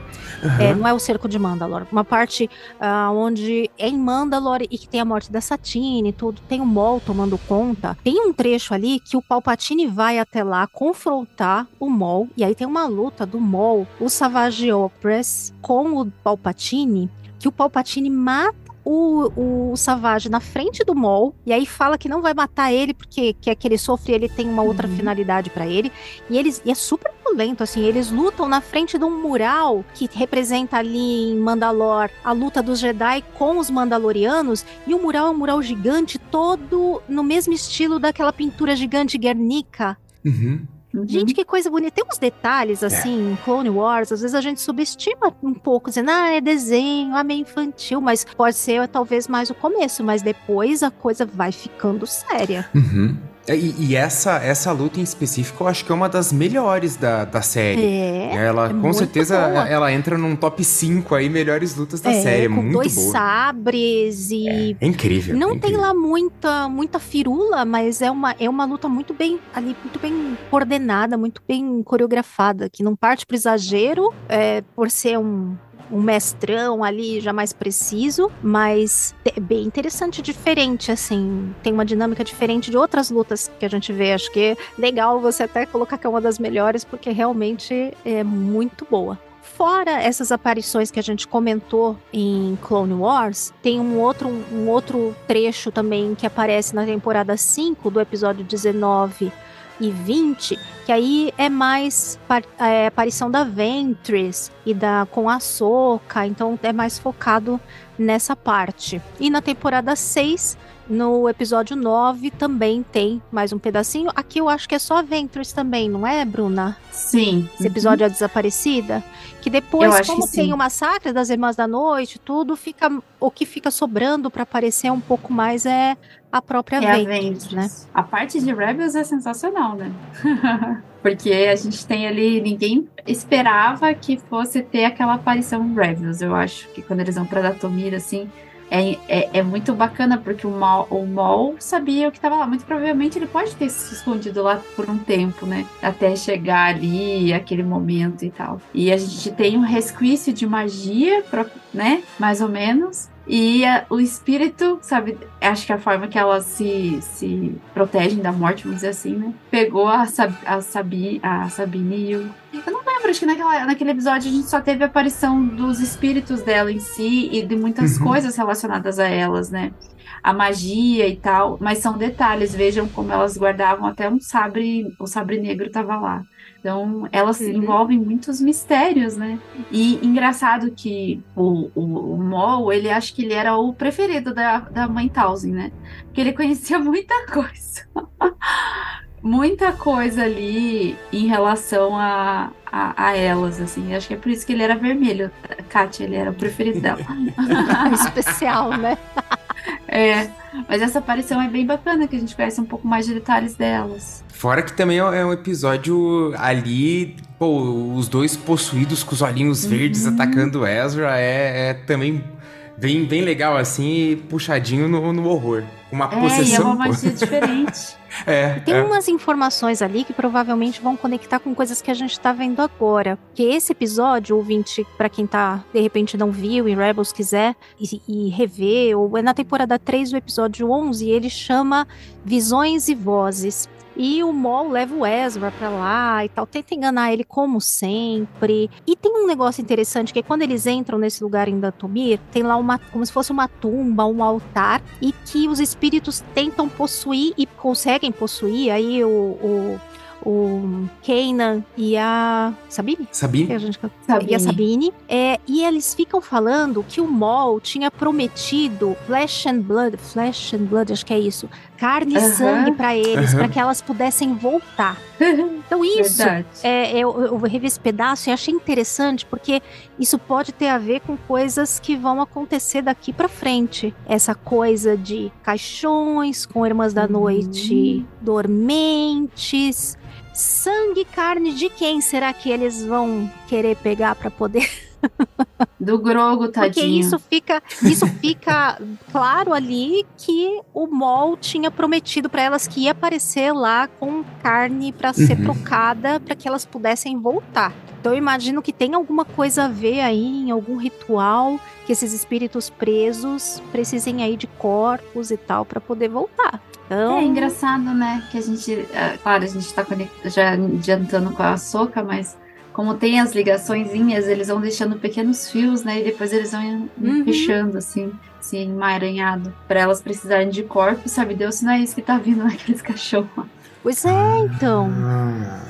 É, não é o cerco de Mandalor, uma parte ah, onde é em Mandalor e que tem a morte da Satine e tudo, tem o Maul tomando conta. Tem um trecho ali que o Palpatine vai até lá confrontar o Maul e aí tem uma luta do Maul, o Savage Opress com o Palpatine, que o Palpatine mata o, o Savage na frente do Maul e aí fala que não vai matar ele porque quer que ele sofre e ele tem uma outra finalidade pra ele. E eles e é super violento assim eles lutam na frente de um mural que representa ali em Mandalor a luta dos Jedi com os Mandalorianos e o mural é um mural gigante todo no mesmo estilo daquela pintura gigante Guernica. Uhum. Gente, que coisa bonita. Tem uns detalhes, assim, em Clone Wars, às vezes a gente subestima um pouco, dizendo, ah, é desenho, ah, meio infantil, mas pode ser talvez mais o começo, mas depois a coisa vai ficando séria. Uhum. E, e essa, essa luta em específico, eu acho que é uma das melhores da, da série. É. Ela, é com certeza, boa. ela entra num top 5 aí, melhores lutas da série. É com muito dois boa. sabres e. É incrível. Não é tem incrível. lá muita, muita firula, mas é uma, é uma luta muito bem ali, muito bem coordenada, muito bem coreografada, que não parte pro exagero, é, por ser um, um mestrão ali já mais preciso, mas é bem interessante, diferente, assim, tem uma dinâmica diferente de outras lutas que a gente vê. Acho que é legal você até colocar que é uma das melhores, porque realmente é muito boa. fora essas aparições que a gente comentou em Clone Wars, tem um outro, um outro trecho também que aparece na temporada 5 do episódio 19 e 20, que aí é mais é, aparição da Ventress e da com a Soca, então é mais focado nessa parte. E na temporada 6 no episódio 9 também tem mais um pedacinho. Aqui eu acho que é só Ventress também, não é, Bruna? Sim. Esse episódio uhum. é Desaparecida. Que depois, como que tem o massacre das Irmãs da Noite, tudo fica. O que fica sobrando para aparecer um pouco mais é a própria é Ventress, né? A parte de Rebels é sensacional, né? *laughs* Porque a gente tem ali. Ninguém esperava que fosse ter aquela aparição em Rebels. Eu acho que quando eles vão pra Datomir, assim é, é, é, muito bacana, porque o Mol, o Mol sabia o que estava lá. Muito provavelmente ele pode ter se escondido lá por um tempo, né? Até chegar ali, aquele momento e tal. E a gente tem um resquício de magia, né? Mais ou menos. E a, o espírito, sabe, acho que a forma que elas se, se protegem da morte, vamos dizer assim, né? Pegou a, Sab, a, Sabi, a Sabine e o. Eu não lembro, acho que naquela, naquele episódio a gente só teve a aparição dos espíritos dela em si e de muitas uhum. coisas relacionadas a elas, né? A magia e tal, mas são detalhes, vejam como elas guardavam até um sabre, o sabre negro tava lá. Então, elas uhum. envolvem muitos mistérios, né? E engraçado que o, o, o Mol, ele acha que ele era o preferido da, da mãe Townsend, né? Porque ele conhecia *laughs* muita coisa. muita coisa ali em relação a, a, a, elas, assim. Acho que é por isso que ele era vermelho. Kátia, ele era o preferido dela. *laughs* Especial, né? é. Mas essa aparição é bem bacana, que a gente conhece um pouco mais de detalhes delas. Fora que também é um episódio ali, pô, os dois possuídos com os olhinhos uhum. verdes atacando Ezra é, é, também bem, bem legal, assim, puxadinho no, no horror. Uma é, possessão. E é uma magia diferente. *laughs* É, tem é. umas informações ali que provavelmente vão conectar com coisas que a gente tá vendo agora. Que esse episódio, ouvinte, para quem tá, de repente não viu e Rebels quiser e, e rever, ou é na temporada 3 do episódio 11, ele chama Visões e Vozes. E o Mol leva o Ezra pra lá e tal, tenta enganar ele como sempre. E tem um negócio interessante que é quando eles entram nesse lugar em Datomir, tem lá uma, como se fosse uma tumba, um altar, e que os espíritos tentam possuir e conseguem possuir. Aí o, o o Kanan e a Sabine? Sabine. A gente... Sabine. E a Sabine. É, e eles ficam falando que o Maul tinha prometido flesh and blood, flesh and blood, acho que é isso, carne uh -huh. e sangue para eles, uh -huh. para que elas pudessem voltar. *laughs* Então isso, é, eu, eu revi esse pedaço e achei interessante porque isso pode ter a ver com coisas que vão acontecer daqui para frente. Essa coisa de caixões com irmãs da noite uhum. dormentes, sangue e carne de quem será que eles vão querer pegar para poder do Grogo, tadinho. Porque isso fica, isso fica claro ali que o Mol tinha prometido para elas que ia aparecer lá com carne para uhum. ser trocada para que elas pudessem voltar. Então eu imagino que tem alguma coisa a ver aí em algum ritual que esses espíritos presos precisem aí de corpos e tal para poder voltar. Então... É engraçado, né? Que a gente, é, claro, a gente tá já adiantando com a soca, mas como tem as ligaçõezinhas, eles vão deixando pequenos fios, né? E depois eles vão uhum. fechando, assim, assim, emaranhado. para elas precisarem de corpo, sabe Deus se não é isso que tá vindo *laughs* naqueles cachorros. Pois é, então. Ah.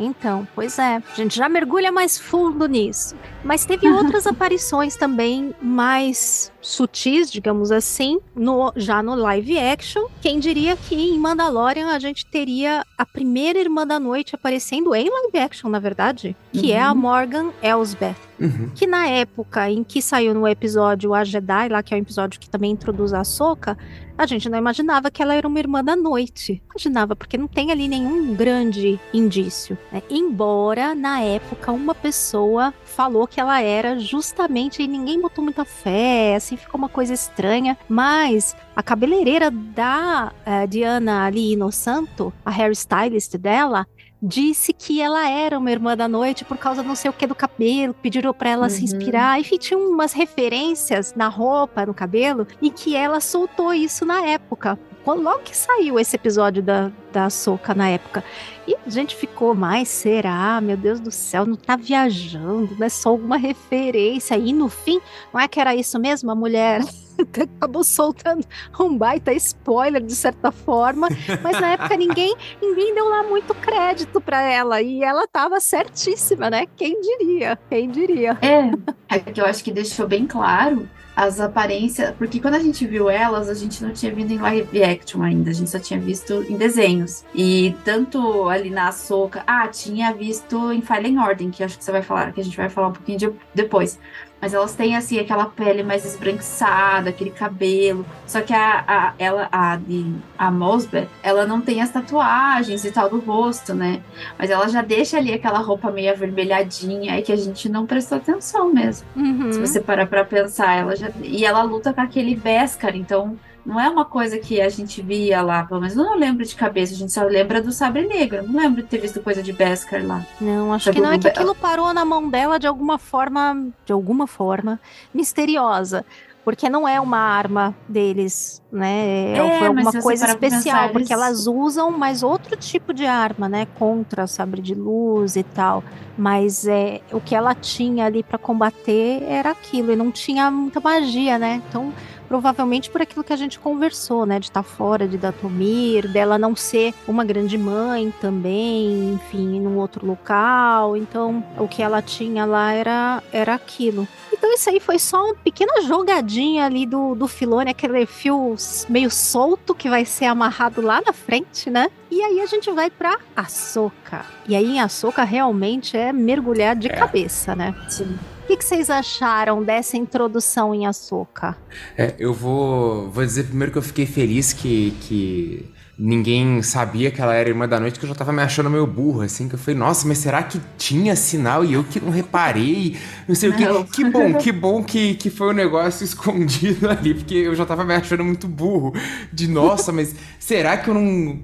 Então, pois é, a gente já mergulha mais fundo nisso. Mas teve *laughs* outras aparições também mais sutis, digamos assim, no, já no live action. Quem diria que em Mandalorian a gente teria a primeira Irmã da Noite aparecendo em live action, na verdade, que uhum. é a uhum. Morgan Elsbeth. Uhum. Que na época em que saiu no episódio A Jedi, lá que é o episódio que também introduz a Soca, a gente não imaginava que ela era uma irmã da noite. Imaginava, porque não tem ali nenhum grande indício. Né? Embora, na época, uma pessoa falou que ela era justamente, e ninguém botou muita fé, assim ficou uma coisa estranha. Mas a cabeleireira da uh, Diana ali Santo, a hairstylist dela, disse que ela era uma irmã da noite por causa não sei o que do cabelo, pediram para ela uhum. se inspirar, enfim, tinha umas referências na roupa, no cabelo, e que ela soltou isso na época. Logo que saiu esse episódio da, da Soca na época. E a gente ficou, mais será? Meu Deus do céu, não tá viajando, não é só alguma referência. E no fim, não é que era isso mesmo? A mulher *laughs* acabou soltando um baita spoiler de certa forma, mas na época ninguém, ninguém deu lá muito crédito para ela e ela tava certíssima, né? Quem diria? Quem diria? É, é que eu acho que deixou bem claro as aparências, porque quando a gente viu elas, a gente não tinha visto em live action ainda, a gente só tinha visto em desenhos. E tanto ali na Soca, ah, tinha visto em Fallen Order, que acho que você vai falar, que a gente vai falar um pouquinho de, depois. Mas elas têm, assim, aquela pele mais esbranquiçada, aquele cabelo. Só que a, a ela, a, de, a Mosbeth, ela não tem as tatuagens e tal do rosto, né? Mas ela já deixa ali aquela roupa meio avermelhadinha, é que a gente não prestou atenção mesmo. Uhum. Se você parar pra pensar, ela já. E ela luta com aquele Beskar, então não é uma coisa que a gente via lá, pelo menos eu não lembro de cabeça, a gente só lembra do Sabre Negro. Não lembro de ter visto coisa de Beskar lá. Não, acho Sabe que não é que aquilo parou na mão dela de alguma forma, de alguma forma misteriosa. Porque não é uma arma deles, né? É, Foi mas alguma coisa especial, porque eles- elas usam mais outro tipo de arma, né? Contra sabre de luz e tal. Mas é, o que ela tinha ali pra combater era aquilo, e não tinha muita magia, né? Então, provavelmente por aquilo que a gente conversou, né? De estar fora de Datomir, dela não ser uma grande mãe também, enfim, num outro local. Então, o que ela tinha lá era, era aquilo. Então, isso aí foi só uma pequena jogadinha ali do, do Filone, aquele fio meio solto que vai ser amarrado lá na frente, né? E aí a gente vai pra Açoka. E aí em Açoka realmente é mergulhar de É. cabeça, né? Sim. Que, que vocês acharam dessa introdução em Açoka? É, eu vou, vou dizer primeiro que eu fiquei feliz que, que ninguém sabia que ela era irmã da noite, que eu já tava me achando meio burro, assim, que eu falei, nossa, mas será que tinha sinal e eu que não reparei? Não sei Não. o que. Que bom, que bom que, que foi um negócio *laughs* escondido ali, porque eu já tava me achando muito burro. De nossa, mas será que eu não.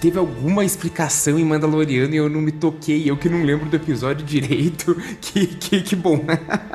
Teve alguma explicação em Mandaloriano e eu não me toquei? Eu que não lembro do episódio direito. *laughs* Que, que, que bom.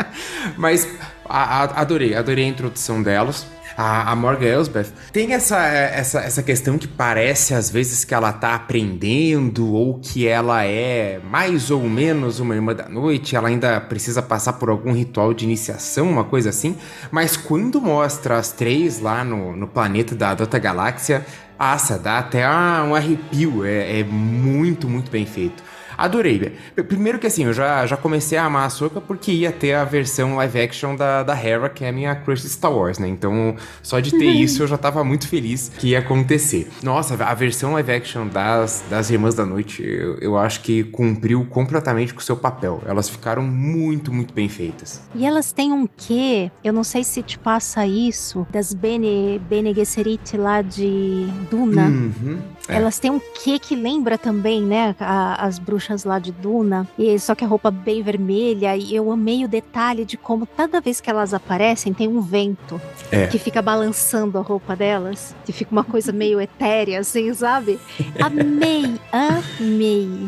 *laughs* Mas a- a- adorei, adorei a introdução delas. A, a Morgan Elsbeth tem essa, essa, essa questão que parece às vezes que ela tá aprendendo ou que ela é mais ou menos uma irmã da noite, ela ainda precisa passar por algum ritual de iniciação, uma coisa assim. Mas quando mostra as três lá no, no planeta da outra galáxia, aça, dá até um arrepio. É, é muito, muito bem feito. Adorei. Primeiro que assim, eu já, já comecei a amar a Ahsoka porque ia ter a versão live action da, da Hera, que é a minha crush de Star Wars, né? Então, só de ter isso eu já tava muito feliz que ia acontecer. Nossa, a versão live action das, das Irmãs da Noite, eu, eu acho que cumpriu completamente com o seu papel. Elas ficaram muito, muito bem feitas. E elas têm um quê? Eu não sei se te passa isso, das Bene, Bene Gesserit lá de Duna. Uhum. É. Elas têm um quê que lembra também, né? a- as bruxas lá de Duna. E só que a roupa bem vermelha. E eu amei o detalhe de como toda vez que elas aparecem tem um vento É. que fica balançando a roupa delas. Que fica uma coisa meio etérea, assim, sabe? *laughs* Amei, amei.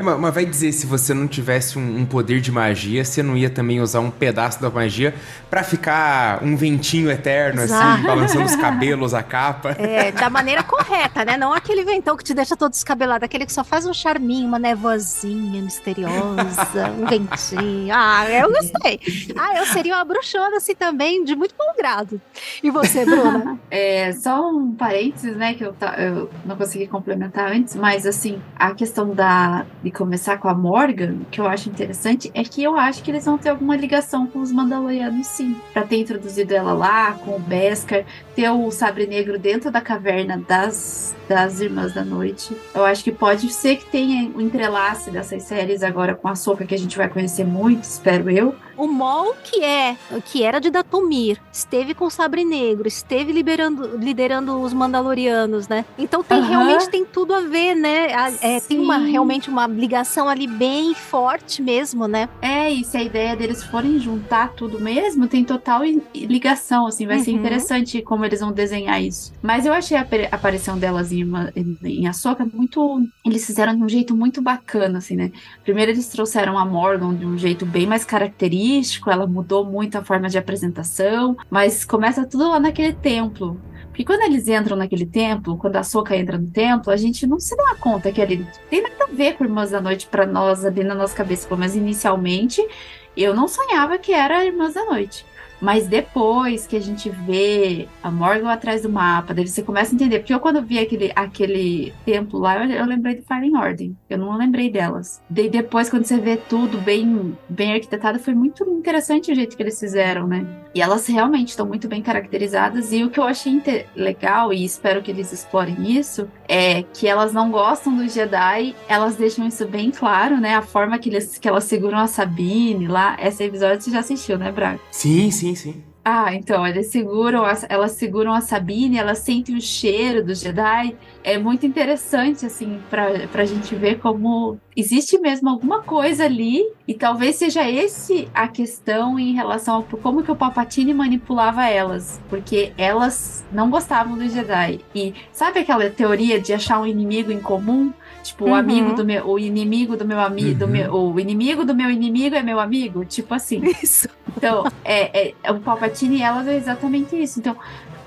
É, mas mas vai dizer, se você não tivesse um, um poder de magia, você não ia também usar um pedaço da magia pra ficar um ventinho eterno, assim, Exato. balançando os cabelos, a capa. É, da maneira correta, né? Não aquele ventão que te deixa todo descabelado, aquele que só faz um charminho, uma nevoazinha misteriosa, um ventinho. Ah, eu gostei. Ah, eu seria uma bruxona assim também, de muito bom grado. E você, Bruna? *laughs* É, só um parênteses, né, que eu, eu não consegui complementar antes, mas assim, a questão da, de começar com a Morgan, que eu acho interessante, é que eu acho que eles vão ter alguma ligação com os Mandalorianos, sim. Pra ter introduzido ela lá, com o Beskar, ter o Sabre Negro dentro da caverna das, das Irmãs da Noite. Eu acho que pode ser que tenha um entrelace dessas séries agora com a Soca, que a gente vai conhecer muito, espero eu. O Mol, que é, que era de Datomir, esteve com o Sabre Negro, esteve liberando, liderando os Mandalorianos, né? Então tem Aham. realmente tem tudo a ver, né? A- é, tem uma, realmente uma ligação ali bem forte mesmo, né? É, e se a ideia deles forem juntar tudo mesmo, tem total ligação, assim, vai ser Uhum. interessante como eles vão desenhar isso. Mas eu achei a aparição delas em, uma, em, em Ahsoka muito... Eles fizeram de um jeito muito bacana, assim, né? Primeiro eles trouxeram a Morgan de um jeito bem mais característico, ela mudou muito a forma de apresentação, mas começa tudo lá naquele templo. Porque quando eles entram naquele templo, quando a Soca entra no templo, a gente não se dá conta que ali tem nada a ver com Irmãs da Noite para nós ali na nossa cabeça, menos inicialmente, eu não sonhava que era Irmãs da Noite. Mas depois que a gente vê a Morgan atrás do mapa, daí você começa a entender. Porque eu, quando vi aquele, aquele templo lá, eu, eu lembrei do Fire Ordem. Eu não lembrei delas. Daí depois, quando você vê tudo bem, bem arquitetado, foi muito interessante o jeito que eles fizeram, né? E elas realmente estão muito bem caracterizadas. E o que eu achei legal, e espero que eles explorem isso, é que elas não gostam do Jedi. Elas deixam isso bem claro, né? A forma que, eles, que elas seguram a Sabine lá. Esse episódio você já assistiu, né, Braga? Sim, sim. Sim, sim. Ah, então, eles seguram, a, elas seguram a Sabine, elas sentem o cheiro do Jedi. É muito interessante, assim, pra, pra gente ver como existe mesmo alguma coisa ali. E talvez seja esse a questão em relação a como que o Palpatine manipulava elas. Porque elas não gostavam do Jedi. E sabe aquela teoria de achar um inimigo em comum? Tipo, uhum. o amigo do meu, o inimigo do meu amigo, uhum. o inimigo do meu inimigo é meu amigo, tipo assim. Isso. Então, é, é, é o Palpatine e elas é exatamente isso. Então,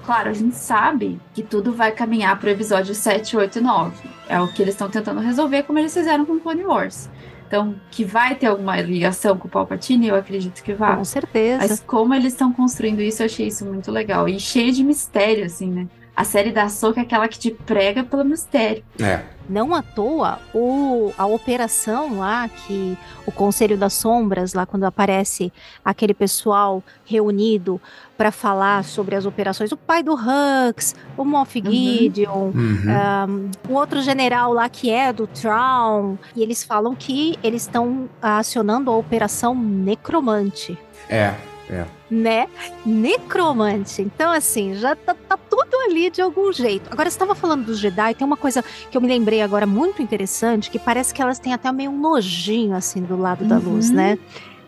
claro, a gente sabe que tudo vai caminhar pro episódio 7, 8 e 9. É o que eles estão tentando resolver, como eles fizeram com Clone Wars. Então, que vai ter alguma ligação com o Palpatine, eu acredito que vai. Com certeza. Mas como eles estão construindo isso, eu achei isso muito legal. E cheio de mistério, assim, né? A série da Soca é aquela que te prega pelo mistério. É. Não à toa, o, a operação lá, que o Conselho das Sombras, lá quando aparece aquele pessoal reunido para falar sobre as operações, o pai do Hux, o Moff uhum. Gideon, uhum. Um, o outro general lá que é do Traum, e eles falam que eles estão acionando a operação Necromante. É, é. Né? Necromante. Então, assim, já tá, tá tudo ali de algum jeito. Agora, você estava falando dos Jedi, tem uma coisa que eu me lembrei agora muito interessante, que parece que elas têm até meio um nojinho, assim, do lado uhum. da luz, uhum. né?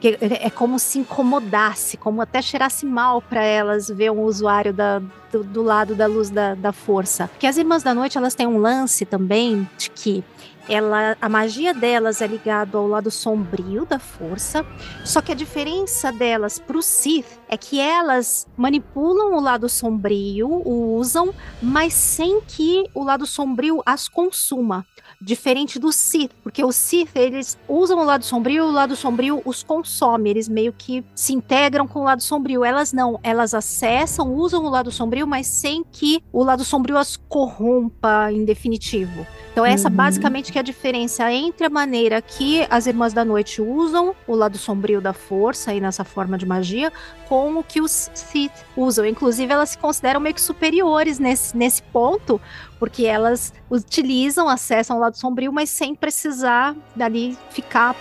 Que é como se incomodasse, como até cheirasse mal para elas ver um usuário da, do, do, lado da luz da, da força. Que as Irmãs da Noite, elas têm um lance também de que ela, a magia delas é ligada ao lado sombrio da força, só que a diferença delas para o Sith é que elas manipulam o lado sombrio, o usam, mas sem que o lado sombrio as consuma. Diferente do Sith, porque os Sith eles usam o lado sombrio e o lado sombrio os consome, eles meio que se integram com o lado sombrio. Elas não, elas acessam, usam o lado sombrio, mas sem que o lado sombrio as corrompa em definitivo. Então, essa uhum. basicamente que é a diferença entre a maneira que as Irmãs da Noite usam o lado sombrio da força aí nessa forma de magia, com o que os Sith usam. Inclusive, elas se consideram meio que superiores nesse, nesse ponto, porque elas utilizam, acessam o lado sombrio, mas sem precisar dali ficar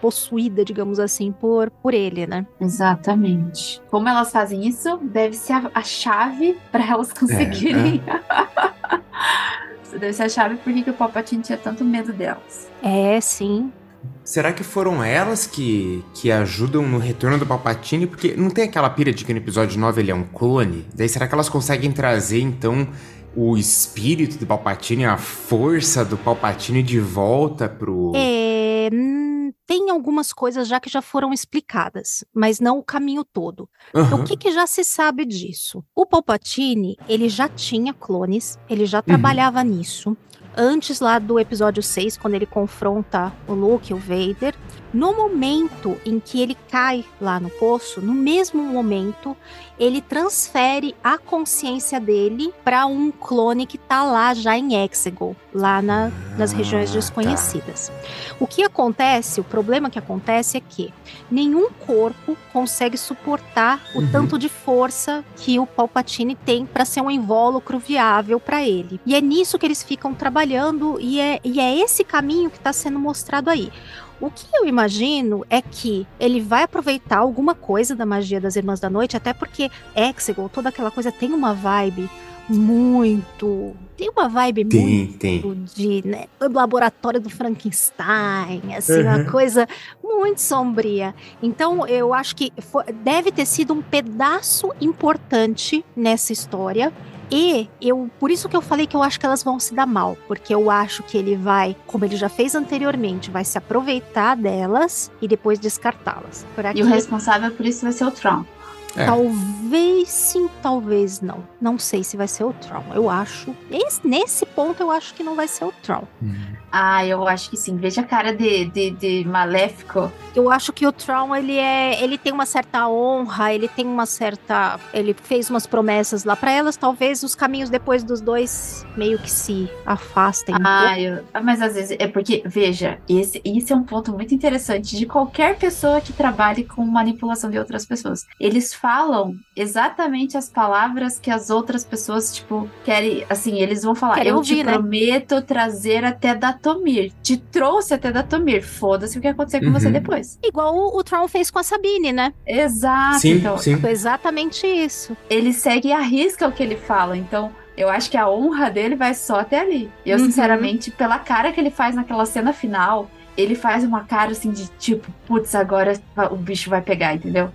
possuída, digamos assim, por, por ele, né? Exatamente. Como elas fazem isso, deve ser a, a chave para elas conseguirem. É, *laughs* é. deve ser a chave por que o Palpatine tinha tanto medo delas. É, sim. Será que foram elas que, que ajudam no retorno do Palpatine? Porque não tem aquela pira de que no episódio 9 ele é um clone? Daí será que elas conseguem trazer, então, o espírito do Palpatine, a força do Palpatine de volta pro... É tem algumas coisas já que já foram explicadas, mas não o caminho todo. Uhum. O que, que, já se sabe disso? O Palpatine, ele já tinha clones, ele já uhum. trabalhava nisso. Antes lá do episódio 6, quando ele confronta o Luke, o Vader, no momento em que ele cai lá no poço, no mesmo momento, ele transfere a consciência dele para um clone que tá lá já em Exegol, lá na, nas regiões ah, desconhecidas. O que acontece, o problema que acontece é que nenhum corpo consegue suportar o uhum. tanto de força que o Palpatine tem para ser um invólucro viável para ele. E é nisso que eles ficam trabalhando e é, e é esse caminho que está sendo mostrado aí. O que eu imagino é que ele vai aproveitar alguma coisa da magia das Irmãs da Noite, até porque Exegol, toda aquela coisa, tem uma vibe muito. Tem uma vibe tem, muito tem. de né, laboratório do Frankenstein, assim, uhum. uma coisa muito sombria. Então, eu acho que foi, deve ter sido um pedaço importante nessa história. E eu, por isso que eu falei que eu acho que elas vão se dar mal, porque eu acho que ele vai, como ele já fez anteriormente, vai se aproveitar delas e depois descartá-las. E o responsável por isso vai ser o Trump. É. Talvez sim, talvez não. Não sei se vai ser o Tron. Eu acho. esse- nesse ponto, eu acho que não vai ser o Tron. Ah, eu acho que sim. Veja a cara de, de, de maléfico. Eu acho que o Tron, ele é. Ele tem uma certa honra, ele tem uma certa. Ele fez umas promessas lá pra elas. Talvez os caminhos depois dos dois meio que se afastem. Ah, eu- ah, mas às vezes é porque, veja, esse, esse é um ponto muito interessante de qualquer pessoa que trabalhe com manipulação de outras pessoas. Eles falam exatamente as palavras que as outras pessoas, tipo, querem, assim, eles vão falar, Querem eu ouvir, te né? prometo trazer até Datomir. Te trouxe até Datomir. Foda-se o que acontecer com você Uhum. depois. Igual o, o Tron fez com a Sabine, né? Exato. Sim, então, sim. Foi exatamente isso. ele segue e arrisca o que ele fala. Então, eu acho que a honra dele vai só até ali. Eu, Uhum. sinceramente, pela cara que ele faz naquela cena final, ele faz uma cara assim de tipo, putz, agora o bicho vai pegar, entendeu?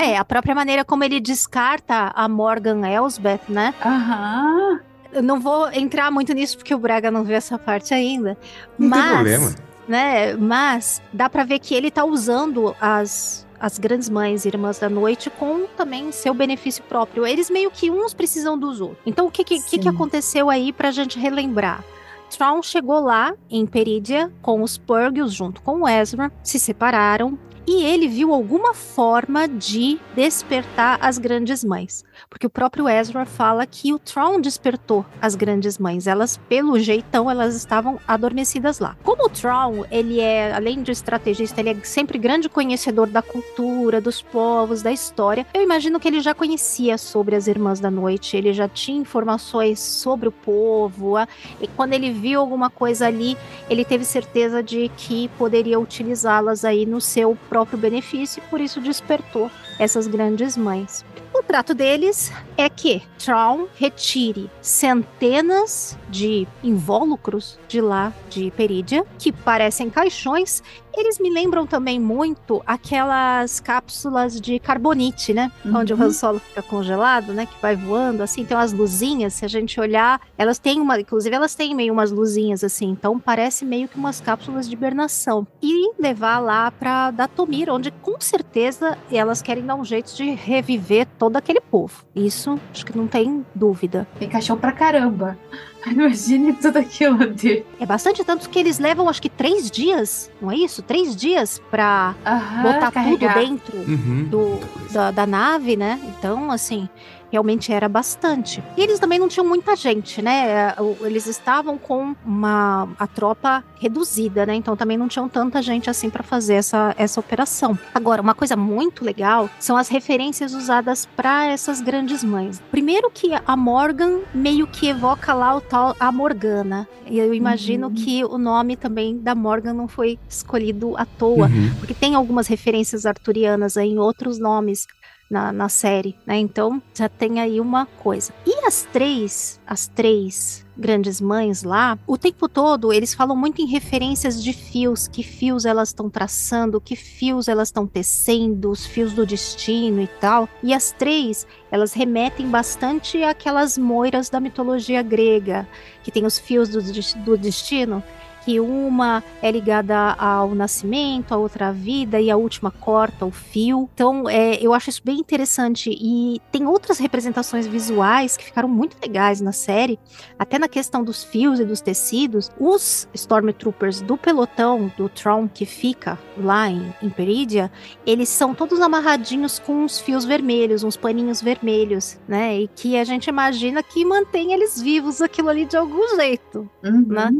É, a própria maneira como ele descarta a Morgan Elsbeth, né? Aham. Eu não vou entrar muito nisso porque o Braga não viu essa parte ainda. Não mas, tem problema. né? Mas dá pra ver que ele tá usando as as grandes mães e irmãs da noite com também seu benefício próprio. Eles meio que uns precisam dos outros. Então o que que, que, que aconteceu aí pra gente relembrar? Traun chegou lá em Perídia com os Purgils junto com o Ezra, se separaram e ele viu alguma forma de despertar as grandes mães. Porque o próprio Ezra fala que o Tron despertou as grandes mães. Elas, pelo jeitão, elas estavam adormecidas lá. Como o Tron, ele é, além de estrategista, ele é sempre grande conhecedor da cultura, dos povos, da história. Eu imagino que ele já conhecia sobre as Irmãs da Noite, ele já tinha informações sobre o povo. E quando ele viu alguma coisa ali, ele teve certeza de que poderia utilizá-las aí no seu próprio benefício e por isso despertou essas grandes mães. O trato deles é que Traum retire centenas de invólucros de lá de Perídia, que parecem caixões. Eles me lembram também muito aquelas cápsulas de carbonite, né? Onde o Uhum. Han Solo fica congelado, né? Que vai voando, assim, tem umas luzinhas. Se a gente olhar, elas têm uma, inclusive elas têm meio umas luzinhas assim, então parece meio que umas cápsulas de hibernação. E levar lá pra Datomir, onde com certeza elas querem dar um jeito de reviver todo aquele povo. Isso, acho que não tem dúvida. Tem cachorro pra caramba. *laughs* Imagine tudo aquilo de. É bastante tanto que eles levam, acho que três dias, não é isso? Três dias pra Aham, botar carregar. tudo dentro Uhum. do, da, da nave, né? Então, assim, realmente era bastante. E eles também não tinham muita gente, né? É, Eles estavam com uma a tropa reduzida, né? Então também não tinham tanta gente assim para fazer essa, essa operação. Agora, uma coisa muito legal são as referências usadas para essas grandes mães. Primeiro que a Morgan meio que evoca lá o tal a Morgana. E eu imagino Uhum. que o nome também da Morgan não foi escolhido à toa Uhum. porque tem algumas referências arturianas aí em outros nomes na, na série, né? Então já tem aí uma coisa. E as três, as três grandes mães lá, o tempo todo eles falam muito em referências de fios, que fios elas estão traçando, que fios elas estão tecendo, os fios do destino e tal. E as três, elas remetem bastante àquelas moiras da mitologia grega, que tem os fios do, do destino que uma é ligada ao nascimento, a outra à vida e a última corta o fio. Então, é, eu acho isso bem interessante e tem outras representações visuais que ficaram muito legais na série, até na questão dos fios e dos tecidos. Os Stormtroopers do pelotão do Tron que fica lá em, em Perídia, eles são todos amarradinhos com uns fios vermelhos, uns paninhos vermelhos, né? E que a gente imagina que mantém eles vivos aquilo ali de algum jeito. Uhum. Né?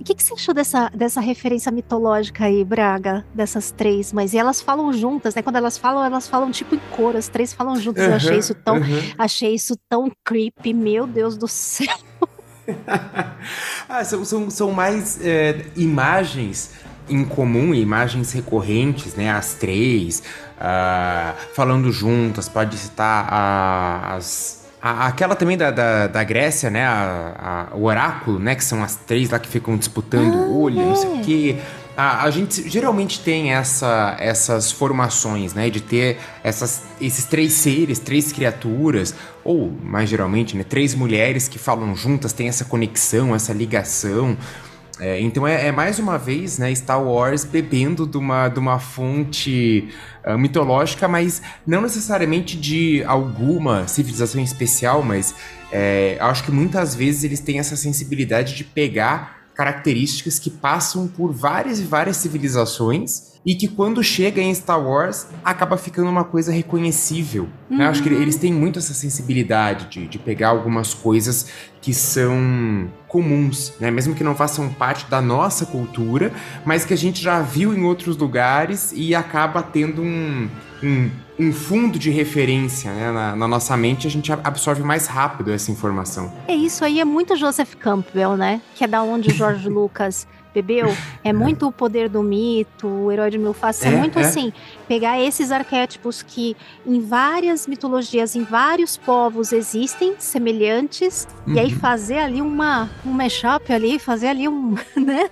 O que, que você achou dessa, dessa referência mitológica aí, Braga? Dessas três mães? E elas falam juntas, né? Quando elas falam, elas falam tipo em coro, as três falam juntas. Eu achei isso tão. Uhum. Achei isso tão creepy, meu Deus do céu. *laughs* ah, são, são, são mais é, imagens em comum, imagens recorrentes, né? As três, ah, falando juntas, pode citar a- as. A- aquela também da, da, da Grécia, né? A, a- o oráculo, né? Que são as três lá que ficam disputando o olho, não sei o é. quê. A, a gente geralmente tem essa, essas formações, né? De ter essas, esses três seres, três criaturas, ou mais geralmente, né? Três mulheres que falam juntas, tem essa conexão, essa ligação. É, então é, é, mais uma vez, né, Star Wars bebendo de uma, de uma fonte uh, mitológica, mas não necessariamente de alguma civilização especial, mas é, acho que muitas vezes eles têm essa sensibilidade de pegar características que passam por várias e várias civilizações e que quando chega em Star Wars acaba ficando uma coisa reconhecível. Uhum. Né? Acho que eles têm muito essa sensibilidade de, de pegar algumas coisas que são comuns, né? Mesmo que não façam parte da nossa cultura, mas que a gente já viu em outros lugares e acaba tendo um, um, um fundo de referência né? na, na, nossa mente, a gente absorve mais rápido essa informação. É isso aí, é muito Joseph Campbell, né? Que é da onde o George *laughs* Lucas bebeu, é muito o poder do mito, o herói de mil faces, é, é muito é. assim, pegar esses arquétipos que em várias mitologias, em vários povos existem semelhantes, uhum. e aí uhum. fazer ali uma um mashup ali, fazer ali um, *laughs* né,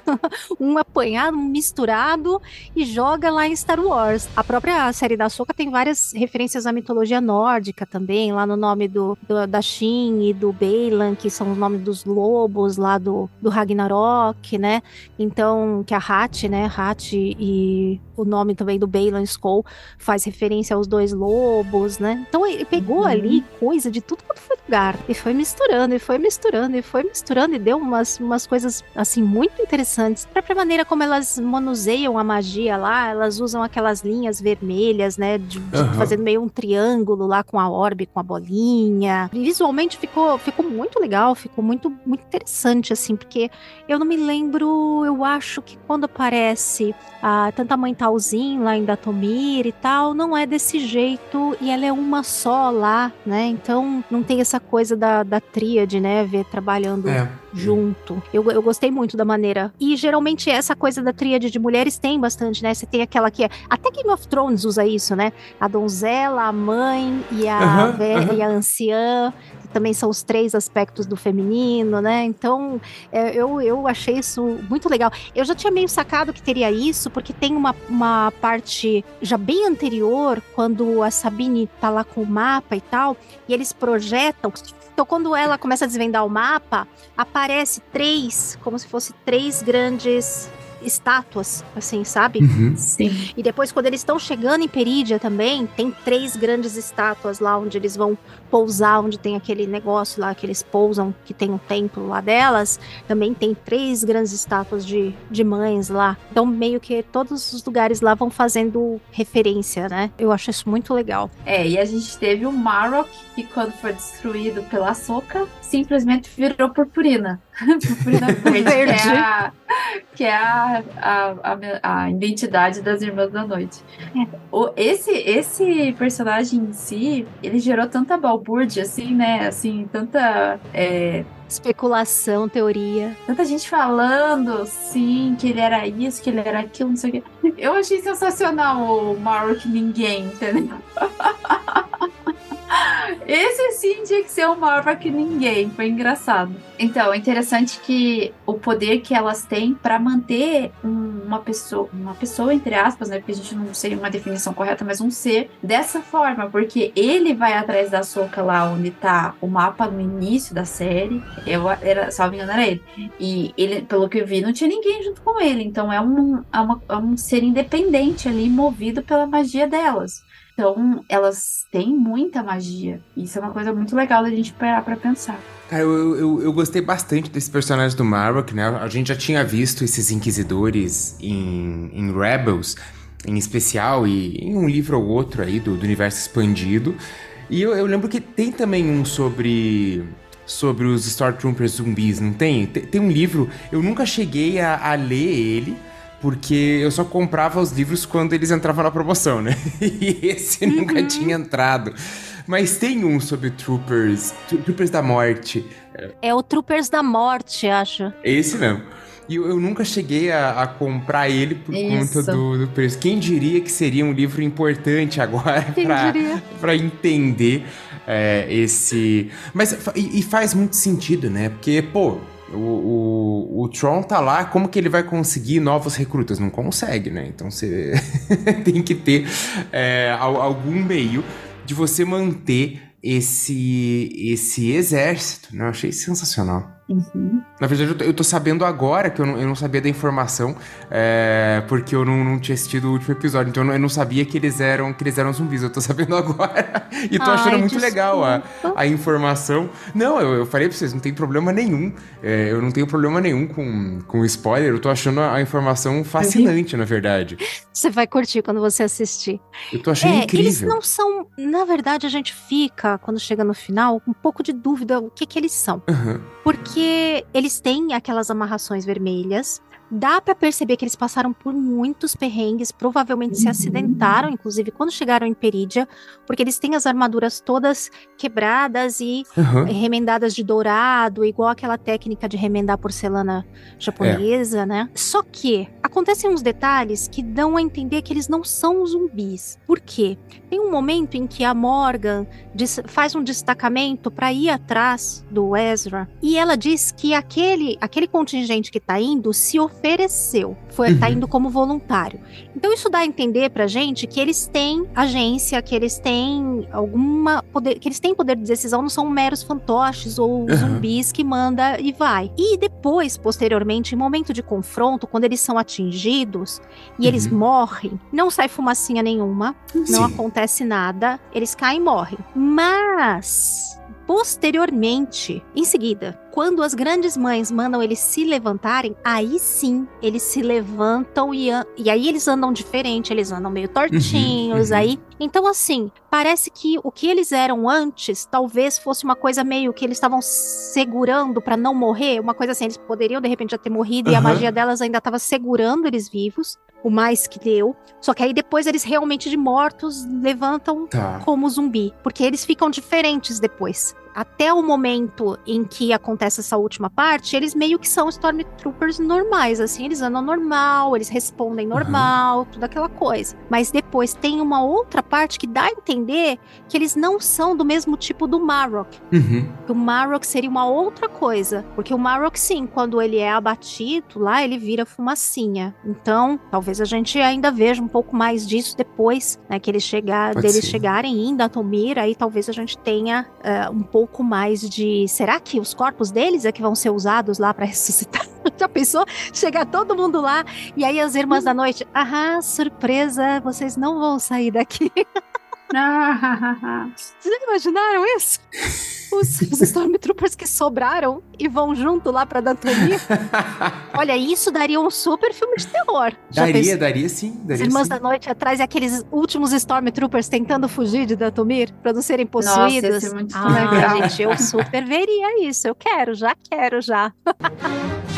um apanhado, um misturado e joga lá em Star Wars. A própria série da Soca tem várias referências à mitologia nórdica também, lá no nome do, do da Shin e do Beilan, que são os nomes dos lobos lá do, do Ragnarok, né? Então, que a Hat, né, Hat e o nome também do Balin Skull faz referência aos dois lobos, né? Então ele pegou uhum. ali coisa de tudo quanto foi lugar e foi misturando, e foi misturando, e foi misturando e deu umas, umas coisas assim muito interessantes. A própria maneira como elas manuseiam a magia lá, elas usam aquelas linhas vermelhas, né, de, de uhum. fazendo meio um triângulo lá com a orbe, com a bolinha. E visualmente ficou ficou muito legal, ficou muito muito interessante assim, porque eu não me lembro, eu acho que quando aparece a ah, tanta mãe Talzinho lá em Datomir e tal, não é desse jeito e ela é uma só lá, né? Então não tem essa coisa da, da tríade, né? Ver trabalhando é. junto. Eu, eu gostei muito da maneira. E geralmente essa coisa da tríade de mulheres tem bastante, né? Você tem aquela que é. Até Game of Thrones usa isso, né? A donzela, a mãe e a uhum, velha uhum. e a anciã também são os três aspectos do feminino, né? Então, é, eu, eu achei isso muito legal. Eu já tinha meio sacado que teria isso, porque tem uma, uma parte já bem anterior, quando a Sabine tá lá com o mapa e tal, e eles projetam. Então, quando ela começa a desvendar o mapa, aparece três, como se fosse três grandes estátuas, assim, sabe? Uhum. Sim. E depois, quando eles estão chegando em Perídia também, tem três grandes estátuas lá onde eles vão pousar, onde tem aquele negócio lá que eles pousam, que tem um templo lá delas. Também tem três grandes estátuas de, de mães lá. Então, meio que todos os lugares lá vão fazendo referência, né? Eu acho isso muito legal. É, e a gente teve o Marok, que quando foi destruído pela Soca, simplesmente virou purpurina. *laughs* purpurina verde, que é a, que é a, a, a, identidade das Irmãs da Noite. O, esse, esse personagem em si, ele gerou tanta balbúrdia, assim, né? Assim, tanta... É, especulação, teoria. Tanta gente falando, sim, que ele era isso, que ele era aquilo, não sei o quê. Eu achei sensacional o Mark Ninguém, entendeu? *laughs* Esse sim tinha que ser o maior que ninguém. Foi engraçado. Então, é interessante que o poder que elas têm para manter uma pessoa, uma pessoa entre aspas, né? Porque a gente não seria uma definição correta, mas um ser dessa forma, porque ele vai atrás da soca lá onde tá o mapa no início da série. Eu era, salvo engano, era ele. E ele, pelo que eu vi, não tinha ninguém junto com ele. Então é um, é, uma, é um ser independente ali, movido pela magia delas. Então, elas têm muita magia. Isso é uma coisa muito legal da gente parar pra pensar. Cara, eu, eu, eu gostei bastante desse personagem do Marok, né? A gente já tinha visto esses inquisidores em, em Rebels, em especial, e em um livro ou outro aí do, do universo expandido. E eu, eu lembro que tem também um sobre sobre os Stormtroopers zumbis, não tem? tem? tem? um livro, eu nunca cheguei a, a ler ele, porque eu só comprava os livros quando eles entravam na promoção, né? *laughs* E esse uhum. nunca tinha entrado. Mas tem um sobre Troopers, Troopers da Morte. É o Troopers da Morte, acho. Esse mesmo. E eu, eu nunca cheguei a, a, comprar ele por Isso. conta do, do, preço. Quem diria que seria um livro importante agora para entender é, esse. Mas e, e faz muito sentido, né? Porque, pô, o, o, o, Tron tá lá, como que ele vai conseguir novos recrutas? Não consegue, né? Então você *laughs* tem que ter é, algum meio de você manter esse, esse exército. Né? Eu achei sensacional. Uhum. Na verdade, eu tô, sabendo agora que eu não, eu não sabia da informação, é, porque eu não, não tinha assistido o último episódio, então eu não, eu não sabia que eles eram que eles eram zumbis. Eu tô *laughs* sabendo agora. e tô Ai, achando muito desculpa. legal a, a informação. Não, eu, eu falei pra vocês, não tem problema nenhum. É, eu não tenho problema nenhum com, com spoiler. Eu tô achando a, informação fascinante, na verdade. Você vai curtir quando você assistir. Eu tô achando é, eles incrível. não são. Na verdade, a gente fica, quando chega no final, com um pouco de dúvida o que, que eles são. Aham. Porque eles têm aquelas amarrações vermelhas. Dá pra perceber que eles passaram por muitos perrengues, provavelmente se Uhum. acidentaram, inclusive quando chegaram em Perídia, porque eles têm as armaduras todas quebradas e Aham. remendadas de dourado, igual aquela técnica de remendar porcelana japonesa, né? Só que acontecem uns detalhes que dão a entender que eles não são zumbis. Por quê? Tem um momento em que a Morgan faz um destacamento para ir atrás do Ezra e ela diz que aquele, aquele contingente que tá indo se ofereceu, foi tá Uhum. indo como voluntário. Então isso dá a entender pra gente que eles têm agência, que eles têm alguma poder, que eles têm poder de decisão, não são meros fantoches ou Aham. zumbis que manda e vai. E depois, posteriormente, em momento de confronto, quando eles são atingidos e eles Uhum. morrem, não sai fumacinha nenhuma, não Sim. acontece nada, eles caem e morrem. Mas posteriormente, em seguida, quando as grandes mães mandam eles se levantarem, aí sim eles se levantam e, e aí eles andam diferente, eles andam meio tortinhos uhum. aí. Então assim, parece que o que eles eram antes talvez fosse uma coisa meio que eles estavam segurando pra não morrer, uma coisa assim, eles poderiam de repente já ter morrido e a magia delas ainda estava segurando eles vivos, o mais que deu. Só que aí depois eles realmente de mortos levantam Tá. como zumbi, porque eles ficam diferentes depois. Até o momento em que acontece essa última parte, eles meio que são Stormtroopers normais, assim, eles andam normal, eles respondem normal, tudo aquela coisa. Mas depois tem uma outra parte que dá a entender que eles não são do mesmo tipo do Marok. Uhum. O Marok seria uma outra coisa. Porque o Marok, sim, quando ele é abatido lá, ele vira fumacinha. Então, talvez a gente ainda veja um pouco mais disso depois, né? Que eles chegar, Pode deles ser. chegarem em Datomir, aí talvez a gente tenha eh, um pouco mais de. Será que os corpos deles é que vão ser usados lá pra ressuscitar? *laughs* Já pensou? Chegar todo mundo lá e aí as irmãs da noite. Ah, surpresa, vocês não vão sair daqui. *laughs* Vocês já imaginaram isso? Os, os Stormtroopers que sobraram e vão junto lá pra Datomir. *laughs* Olha, isso daria um super filme de terror. Daria, daria sim. As Daria Irmãs sim. da Noite atrás e aqueles últimos Stormtroopers tentando fugir de Datomir pra não serem Nossa, ia possuídos. ser muito ah, legal. gente, eu super veria isso. Eu quero, já quero, já. *laughs*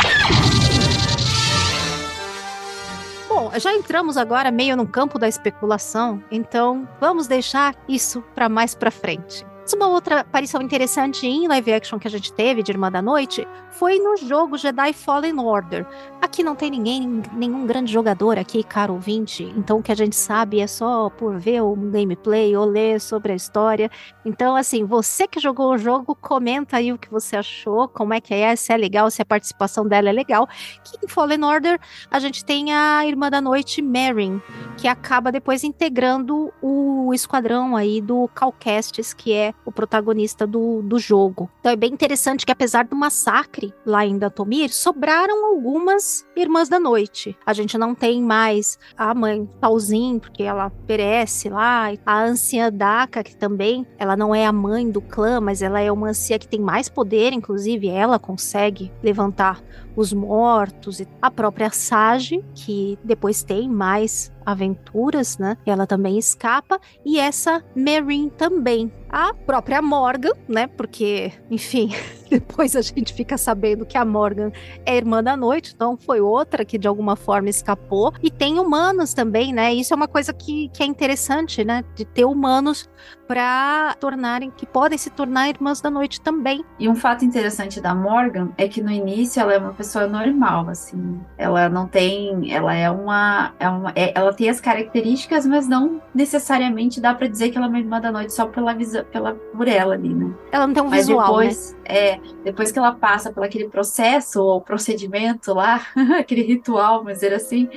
Bom, já entramos agora meio no campo da especulação, então vamos deixar isso pra mais pra frente. Uma outra aparição interessante em live action que a gente teve de Irmã da Noite foi no jogo Jedi Fallen Order. Aqui não tem ninguém, nenhum grande jogador aqui, caro ouvinte, então o que a gente sabe é só por ver o gameplay ou ler sobre a história. Então, assim, você que jogou o jogo, comenta aí o que você achou, como é que é, se é legal, se a participação dela é legal. Que em Fallen Order a gente tem a Irmã da Noite, Merrin, que acaba depois integrando o esquadrão aí do Calcastes, que é o protagonista do, do jogo. Então é bem interessante que apesar do massacre lá em Datomir, sobraram algumas Irmãs da Noite. A gente não tem mais a mãe Talzin, porque ela perece lá, a anciã Daka, que também, ela não é a mãe do clã, mas ela é uma anciã que tem mais poder, inclusive ela consegue levantar os mortos, e a própria Sage, que depois tem mais aventuras, né? Ela também escapa, e essa Merin também. A própria Morgan, né? Porque, enfim, *laughs* depois a gente fica sabendo que a Morgan é irmã da noite, então foi outra que de alguma forma escapou. E tem humanos também, né? Isso é uma coisa que, que é interessante, né? De ter humanos para tornarem, que podem se tornar irmãs da noite também. E um fato interessante da Morgan é que no início ela é uma pessoa normal, assim. Ela não tem, ela é uma, é uma é- ela tem as características, mas não necessariamente dá pra dizer que ela é uma irmã da noite só pela pela por ela ali, né? Ela não tem um Mas visual, né? depois, é, depois que ela passa por aquele processo ou procedimento lá, *laughs* aquele ritual, vamos dizer assim,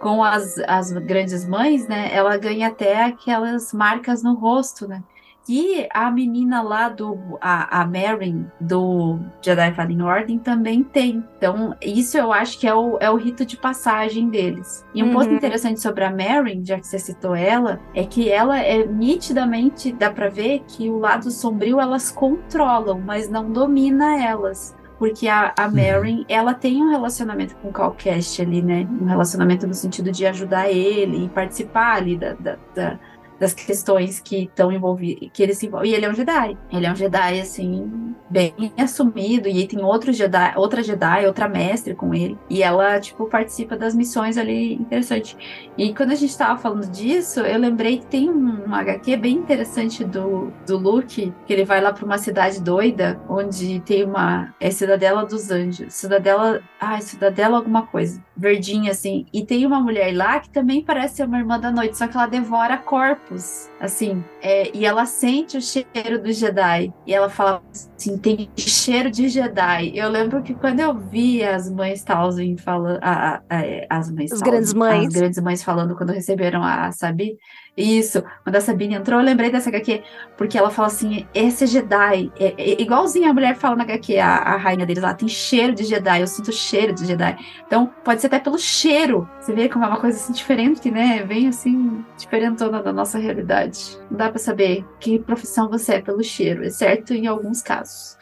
com as, as grandes mães, né? Ela ganha até aquelas marcas no rosto, né? E a menina lá do. A, a Marin, do Jedi Fallen Order, também tem. Então, isso eu acho que é o, é o rito de passagem deles. E um Uhum. ponto interessante sobre a Marin, já que você citou ela, é que ela é nitidamente, dá pra ver que o lado sombrio elas controlam, mas não domina elas. Porque a, a Marin, ela tem um relacionamento com o Calcast ali, né? Um relacionamento no sentido de ajudar ele e participar ali da, da- da- das questões que estão envolvidas, que ele se envolve. E ele é um Jedi. Ele é um Jedi, assim, bem assumido. E tem outro Jedi, outra Jedi, outra mestre com ele. E ela, tipo, participa das missões ali, interessante. E quando a gente tava falando disso, eu lembrei que tem um, um HQ bem interessante do, do Luke, que ele vai lá pra uma cidade doida, onde tem uma. É Cidadela dos Anjos. Cidadela. Ai, Cidadela alguma coisa. Verdinha, assim. E tem uma mulher lá que também parece ser uma irmã da noite, só que ela devora corpos. Assim. É, e ela sente o cheiro do Jedi. E ela fala assim: tem cheiro de Jedi. Eu lembro que quando eu vi as mães Talzin falando. a- a- a- As mães As Talzin, grandes mães. As grandes mães falando quando receberam a Sabi. Isso, quando a Sabine entrou, eu lembrei dessa HQ, porque ela fala assim: esse Jedi, é, é igualzinho a mulher fala na HQ, a, a rainha deles lá, tem cheiro de Jedi, eu sinto cheiro de Jedi. Então, pode ser até pelo cheiro. Você vê como é uma coisa assim diferente, né? Bem assim, diferentona da nossa realidade. Não dá pra saber que profissão você é pelo cheiro, exceto em alguns casos.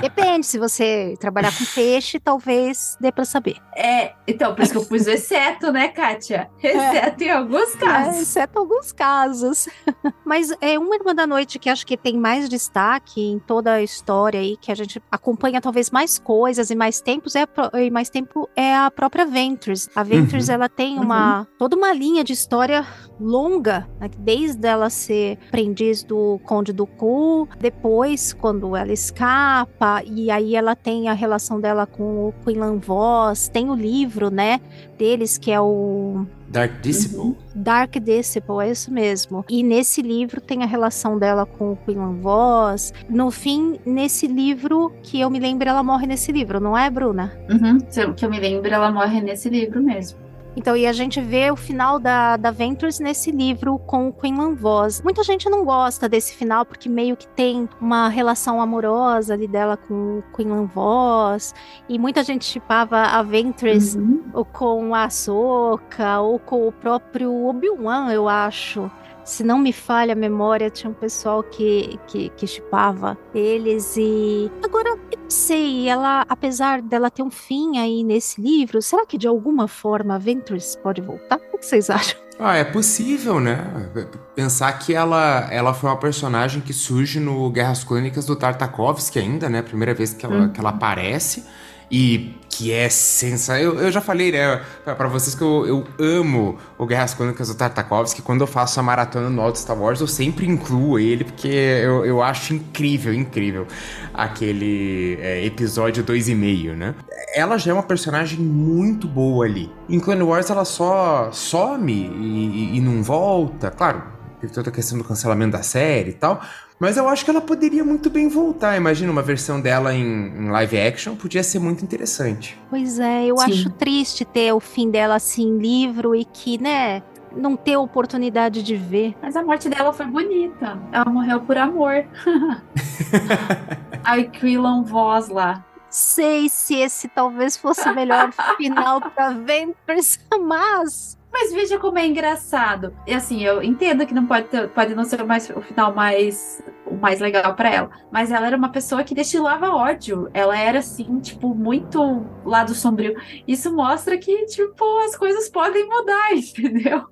Depende, se você trabalhar com peixe, talvez dê pra saber. É, então, por isso que eu pus o exceto, né, Kátia? Exceto em alguns É, casos. exceto alguns casos. *laughs* Mas é uma Irmã da Noite que acho que tem mais destaque em toda a história aí, que a gente acompanha talvez mais coisas e mais tempos, é a pro- e mais tempo é a própria Ventures. A Ventures, ela tem uma toda uma linha de história longa, né, que desde ela ser aprendiz do Conde do Ku, depois quando ela escapa, e aí ela tem a relação dela com o Quinlan Voss, tem o livro, né, deles que é o Dark Disciple. Dark Disciple, é isso mesmo. E nesse livro tem a relação dela com o Quinlan Voss. No fim, nesse livro, que eu me lembro, ela morre nesse livro, não é, Bruna? Uhum, que eu me lembro, ela morre nesse livro mesmo. Então, e a gente vê o final da, da Ventures nesse livro com o Quinlan Voss. Muita gente não gosta desse final, porque meio que tem uma relação amorosa ali dela com o Quinlan Voss. E muita gente chipava a Ventures Uhum. ou com a Ahsoka, ou com o próprio Obi-Wan, eu acho. Se não me falha a memória, tinha um pessoal que que, que chipava eles e agora eu não sei, ela apesar dela ter um fim aí nesse livro, será que de alguma forma a Ventress pode voltar? O que vocês acham? Ah, é possível, né? Pensar que ela, ela foi uma personagem que surge no Guerras Clônicas do Tartakovsky ainda, né? Primeira vez que ela, Uhum. que ela aparece. E que é sensacional. Eu, eu já falei, né, pra, vocês que eu, eu amo o Guerras Clônicas do Tartakovsky. Quando eu faço a maratona no Alto Star Wars, eu sempre incluo ele, porque eu, eu acho incrível, incrível aquele é, episódio 2,5, né? Ela já é uma personagem muito boa ali. Em Clone Wars, ela só some e, e- e não volta. Claro, teve toda a questão do cancelamento da série e tal. Mas eu acho que ela poderia muito bem voltar. Imagina uma versão dela em, em live action, podia ser muito interessante. Pois é, eu Sim. acho triste ter o fim dela assim em livro e que, né, não ter oportunidade de ver. Mas a morte dela foi bonita. Ela morreu por amor. *laughs* a Quillan Voz lá. Sei se esse talvez fosse o melhor final pra Ventress, *laughs* mas Mas veja como é engraçado. E assim, eu entendo que não pode ter, pode não ser mais, o final mais o mais legal pra ela, mas ela era uma pessoa que destilava ódio. Ela era assim, tipo, muito lado sombrio. Isso mostra que tipo as coisas podem mudar, *laughs* entendeu?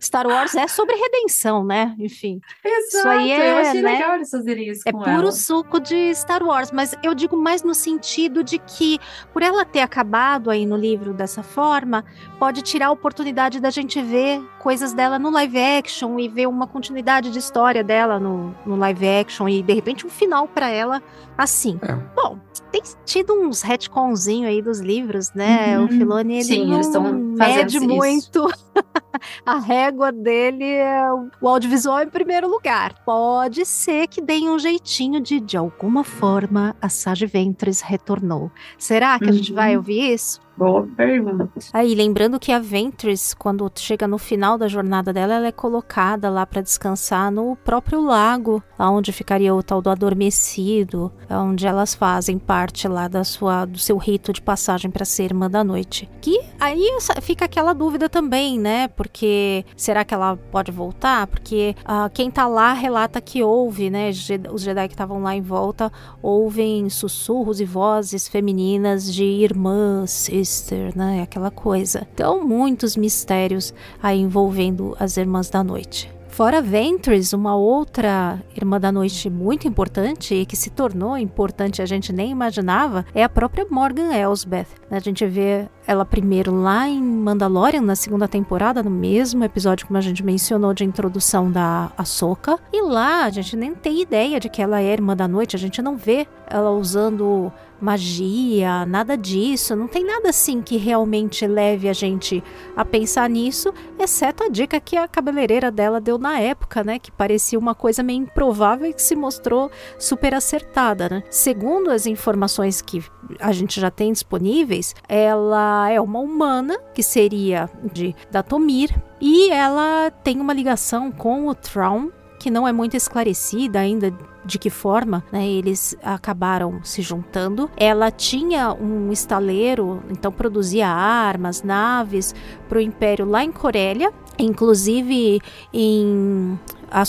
Star Wars é sobre redenção, né? Enfim. Exato. aí é, eu achei né? legal eles fazerem isso É puro ela. suco de Star Wars, mas eu digo mais no sentido de que, por ela ter acabado aí no livro dessa forma, pode tirar a oportunidade da gente ver coisas dela no live action e ver uma continuidade de história dela no, no live action e de repente um final pra ela assim. É. Bom, tem tido uns retconzinho aí dos livros, né? Uhum. O Filoni ele Sim, não eles estão mede isso. muito. *laughs* a régua dele é o- audiovisual em primeiro lugar. Pode ser que deem um jeitinho de, de alguma forma, a Sage Ventres retornou. Será que a gente Uhum. vai ouvir isso? Boa pergunta. Aí, lembrando que a Ventress, quando chega no final da jornada dela, ela é colocada lá para descansar no próprio lago, lá onde ficaria o tal do adormecido, onde elas fazem parte lá da sua, do seu rito de passagem para ser irmã da noite. Que aí fica aquela dúvida também, né? Porque será que ela pode voltar? Porque uh, quem tá lá relata que ouve, né? Os Jedi que estavam lá em volta ouvem sussurros e vozes femininas de irmãs, Sister, né? Aquela coisa. Então, muitos mistérios aí envolvendo as Irmãs da Noite. Fora Ventress, uma outra Irmã da Noite muito importante e que se tornou importante, a gente nem imaginava, é a própria Morgan Elsbeth. A gente vê ela primeiro lá em Mandalorian, na segunda temporada, no mesmo episódio como a gente mencionou de introdução da Ahsoka. E lá a gente nem tem ideia de que ela é Irmã da Noite, a gente não vê ela usando magia, nada disso. Não tem nada assim que realmente leve a gente a pensar nisso, exceto a dica que a cabeleireira dela deu na época, né? Que parecia uma coisa meio improvável e que se mostrou super acertada, né? Segundo as informações que a gente já tem disponíveis, ela é uma humana que seria de Datomir e ela tem uma ligação com o Traum que não é muito esclarecida ainda de que forma né, eles acabaram se juntando. Ela tinha um estaleiro, então produzia armas, naves para o Império lá em Corélia, inclusive em a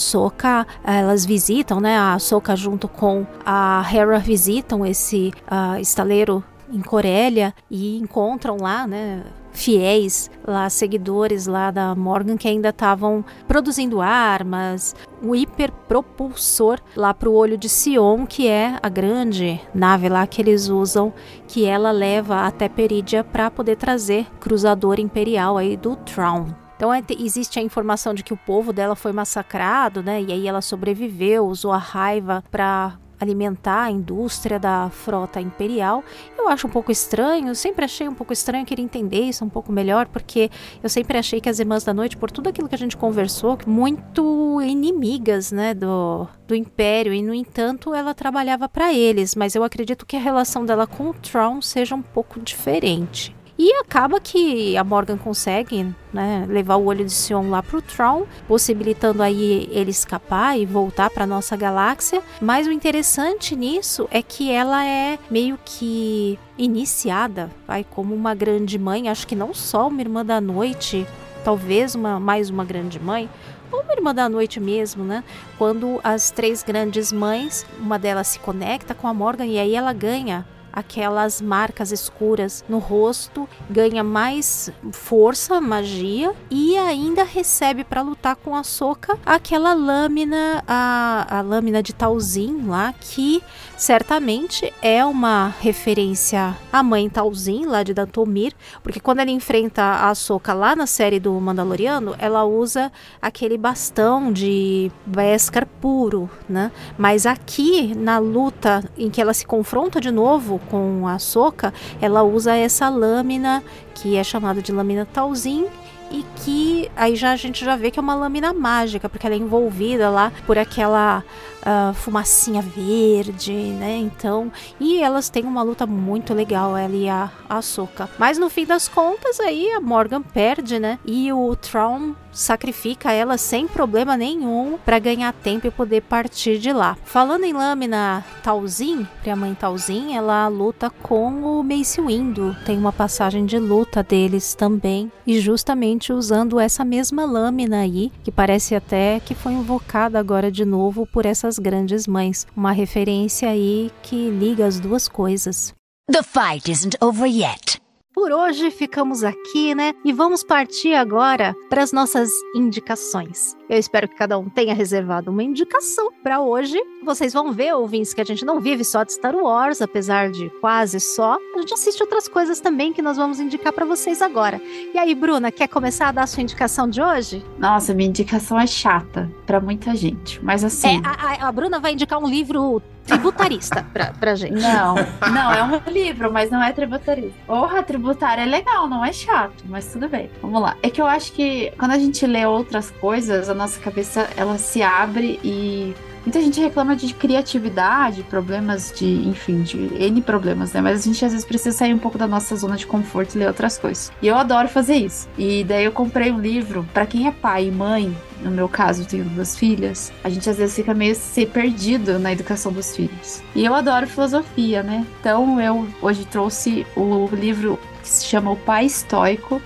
elas visitam, né? A Soka junto com a Hera visitam esse uh, estaleiro em Corélia e encontram lá, né? Fiéis lá, seguidores lá da Morgan que ainda estavam produzindo armas, um hiperpropulsor lá para o olho de Sion, que é a grande nave lá que eles usam, que ela leva até Perídia para poder trazer cruzador imperial aí do Traum. Então é, existe a informação de que o povo dela foi massacrado, né? E aí ela sobreviveu, usou a raiva para alimentar a indústria da frota imperial. Eu acho um pouco estranho, sempre achei um pouco estranho, queria entender isso um pouco melhor, porque eu sempre achei que as Irmãs da Noite, por tudo aquilo que a gente conversou, muito inimigas, né, do, do Império, e no entanto ela trabalhava para eles, mas eu acredito que a relação dela com o Tron seja um pouco diferente. E acaba que a Morgan consegue né, levar o olho de Sion lá pro Tron, possibilitando aí ele escapar e voltar para nossa galáxia. Mas o interessante nisso é que ela é meio que iniciada, vai como uma grande mãe, acho que não só uma irmã da noite, talvez uma mais uma grande mãe, ou uma irmã da noite mesmo, né? Quando as três grandes mães, uma delas se conecta com a Morgan e aí ela ganha aquelas marcas escuras no rosto, ganha mais força, magia e ainda recebe para lutar com a Soca aquela lâmina, a, a lâmina de Talzin lá que certamente é uma referência à mãe Talzin lá de Datomir, porque quando ele enfrenta a Soca lá na série do Mandaloriano, ela usa aquele bastão de Beskar puro, né? Mas aqui na luta em que ela se confronta de novo com a Soca, ela usa essa lâmina que é chamada de lâmina Talzin e que aí já a gente já vê que é uma lâmina mágica, porque ela é envolvida lá por aquela uh, fumacinha verde, né? Então, e elas têm uma luta muito legal, ela e a Ahsoka. Mas no fim das contas, aí a Morgan perde, né? E o Tron sacrifica ela sem problema nenhum para ganhar tempo e poder partir de lá. Falando em lâmina Talzin, a mãe Talzin, ela luta com o Mace Windu. Tem uma passagem de luta deles também e justamente usando essa mesma lâmina aí, que parece até que foi invocada agora de novo por essa nossas grandes mães. Uma referência aí que liga as duas coisas. The fight isn't over yet. Por hoje ficamos aqui, né? E vamos partir agora para as nossas indicações. Eu espero que cada um tenha reservado uma indicação para hoje. Vocês vão ver, ouvintes, que a gente não vive só de Star Wars, apesar de quase só. A gente assiste outras coisas também que nós vamos indicar para vocês agora. E aí, Bruna, quer começar a dar a sua indicação de hoje? Nossa, minha indicação é chata para muita gente, mas assim. É, a, a Bruna vai indicar um livro tributarista *laughs* pra, pra gente. Não, não, é um livro, mas não é tributarista. Porra, tributário é legal, não é chato, mas tudo bem. Vamos lá. É que eu acho que quando a gente lê outras coisas, a nossa cabeça ela se abre e Muita gente reclama de criatividade, problemas de, enfim, de N problemas, né? Mas a gente às vezes precisa sair um pouco da nossa zona de conforto e ler outras coisas. E eu adoro fazer isso. E daí eu comprei um livro para quem é pai e mãe. No meu caso, eu tenho duas filhas. A gente às vezes fica meio ser perdido na educação dos filhos. E eu adoro filosofia, né? Então eu hoje trouxe o livro que se chama O Pai Estoico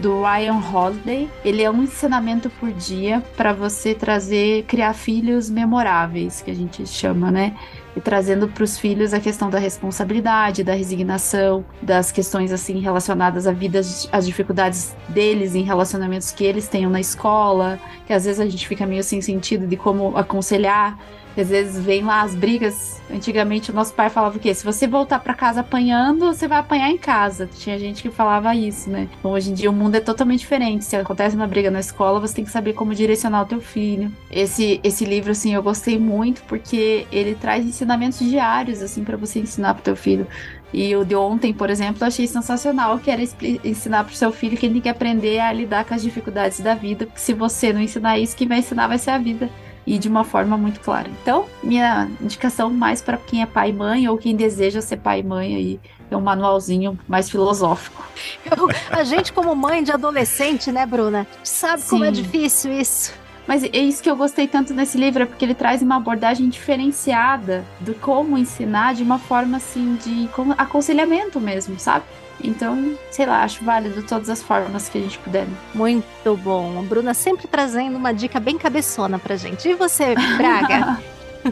do Ryan Holiday. Ele é um ensinamento por dia para você trazer, criar filhos memoráveis, que a gente chama, né? E trazendo para os filhos a questão da responsabilidade, da resignação, das questões assim relacionadas à vida, às dificuldades deles em relacionamentos que eles tenham na escola, que às vezes a gente fica meio sem sentido de como aconselhar às vezes vem lá as brigas. Antigamente o nosso pai falava o quê? Se você voltar para casa apanhando, você vai apanhar em casa. Tinha gente que falava isso, né? Então, hoje em dia o mundo é totalmente diferente. Se acontece uma briga na escola, você tem que saber como direcionar o teu filho. Esse esse livro assim eu gostei muito porque ele traz ensinamentos diários assim para você ensinar pro teu filho. E o de ontem, por exemplo, eu achei sensacional, que era ensinar pro seu filho que ele tem que aprender a lidar com as dificuldades da vida, porque se você não ensinar isso, quem vai ensinar vai ser a vida e de uma forma muito clara. Então, minha indicação mais para quem é pai e mãe ou quem deseja ser pai e mãe aí é um manualzinho mais filosófico. Eu, a gente como mãe de adolescente, né, Bruna, sabe Sim. como é difícil isso. Mas é isso que eu gostei tanto nesse livro, é porque ele traz uma abordagem diferenciada do como ensinar de uma forma assim de aconselhamento mesmo, sabe? Então, sei lá, acho válido todas as formas que a gente puder. Muito bom. A Bruna sempre trazendo uma dica bem cabeçona pra gente. E você, Braga? *laughs*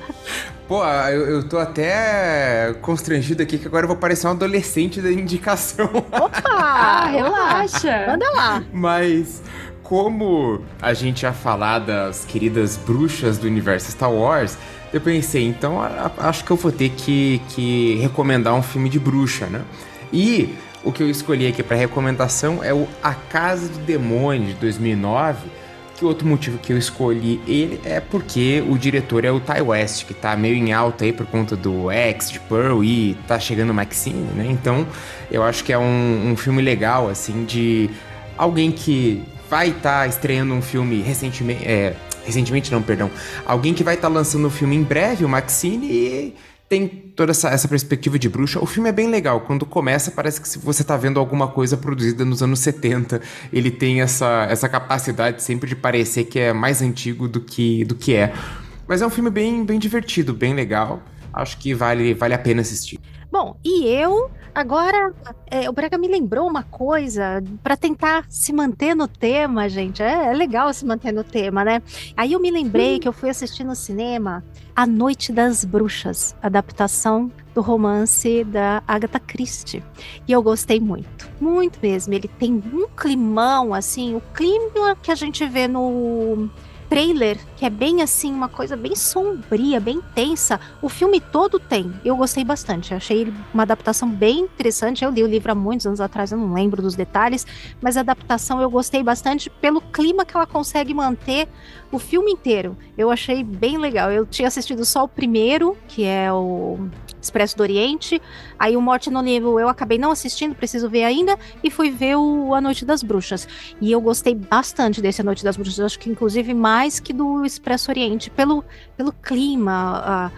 Pô, eu, eu tô até constrangido aqui que agora eu vou parecer um adolescente da indicação. Opa! ah, relaxa! Manda lá! Mas como a gente ia falar das queridas bruxas do universo Star Wars, eu pensei, então acho que eu vou ter que, que recomendar um filme de bruxa, né? E o que eu escolhi aqui para recomendação é o A Casa do Demônio de 2009. Que outro motivo que eu escolhi ele é porque o diretor é o Ty West, que tá meio em alta aí por conta do X, de Pearl e tá chegando o Maxine, né? Então eu acho que é um, um filme legal, assim, de alguém que vai estar tá estreando um filme recentemente. É, recentemente não, perdão. Alguém que vai estar tá lançando um filme em breve, o Maxine, e tem toda essa, essa, perspectiva de bruxa. O filme é bem legal. Quando começa, parece que você está vendo alguma coisa produzida nos anos 70. Ele tem essa, essa capacidade sempre de parecer que é mais antigo do que, do que é. Mas é um filme bem, bem divertido, bem legal. Acho que vale, vale a pena assistir. Bom, e eu Agora, é, o Braga me lembrou uma coisa para tentar se manter no tema, gente. É, é, legal se manter no tema, né? Aí eu me lembrei que eu fui assistir no cinema A Noite das Bruxas, adaptação do romance da Agatha Christie. E eu gostei muito, muito mesmo. Ele tem um climão, assim, o clima que a gente vê no trailer, que é bem assim, uma coisa bem sombria, bem tensa, o filme todo tem. Eu gostei bastante. Achei uma adaptação bem interessante. Eu li o livro há muitos anos atrás, eu não lembro dos detalhes, mas a adaptação eu gostei bastante pelo clima que ela consegue manter o filme inteiro. Eu achei bem legal. Eu tinha assistido só o primeiro, que é o Expresso do Oriente. Aí o Morte no Livro eu acabei não assistindo, preciso ver ainda, e fui ver o A Noite das Bruxas. E eu gostei bastante desse A Noite das Bruxas, acho que inclusive mais que do Expresso Oriente, pelo, pelo clima, a,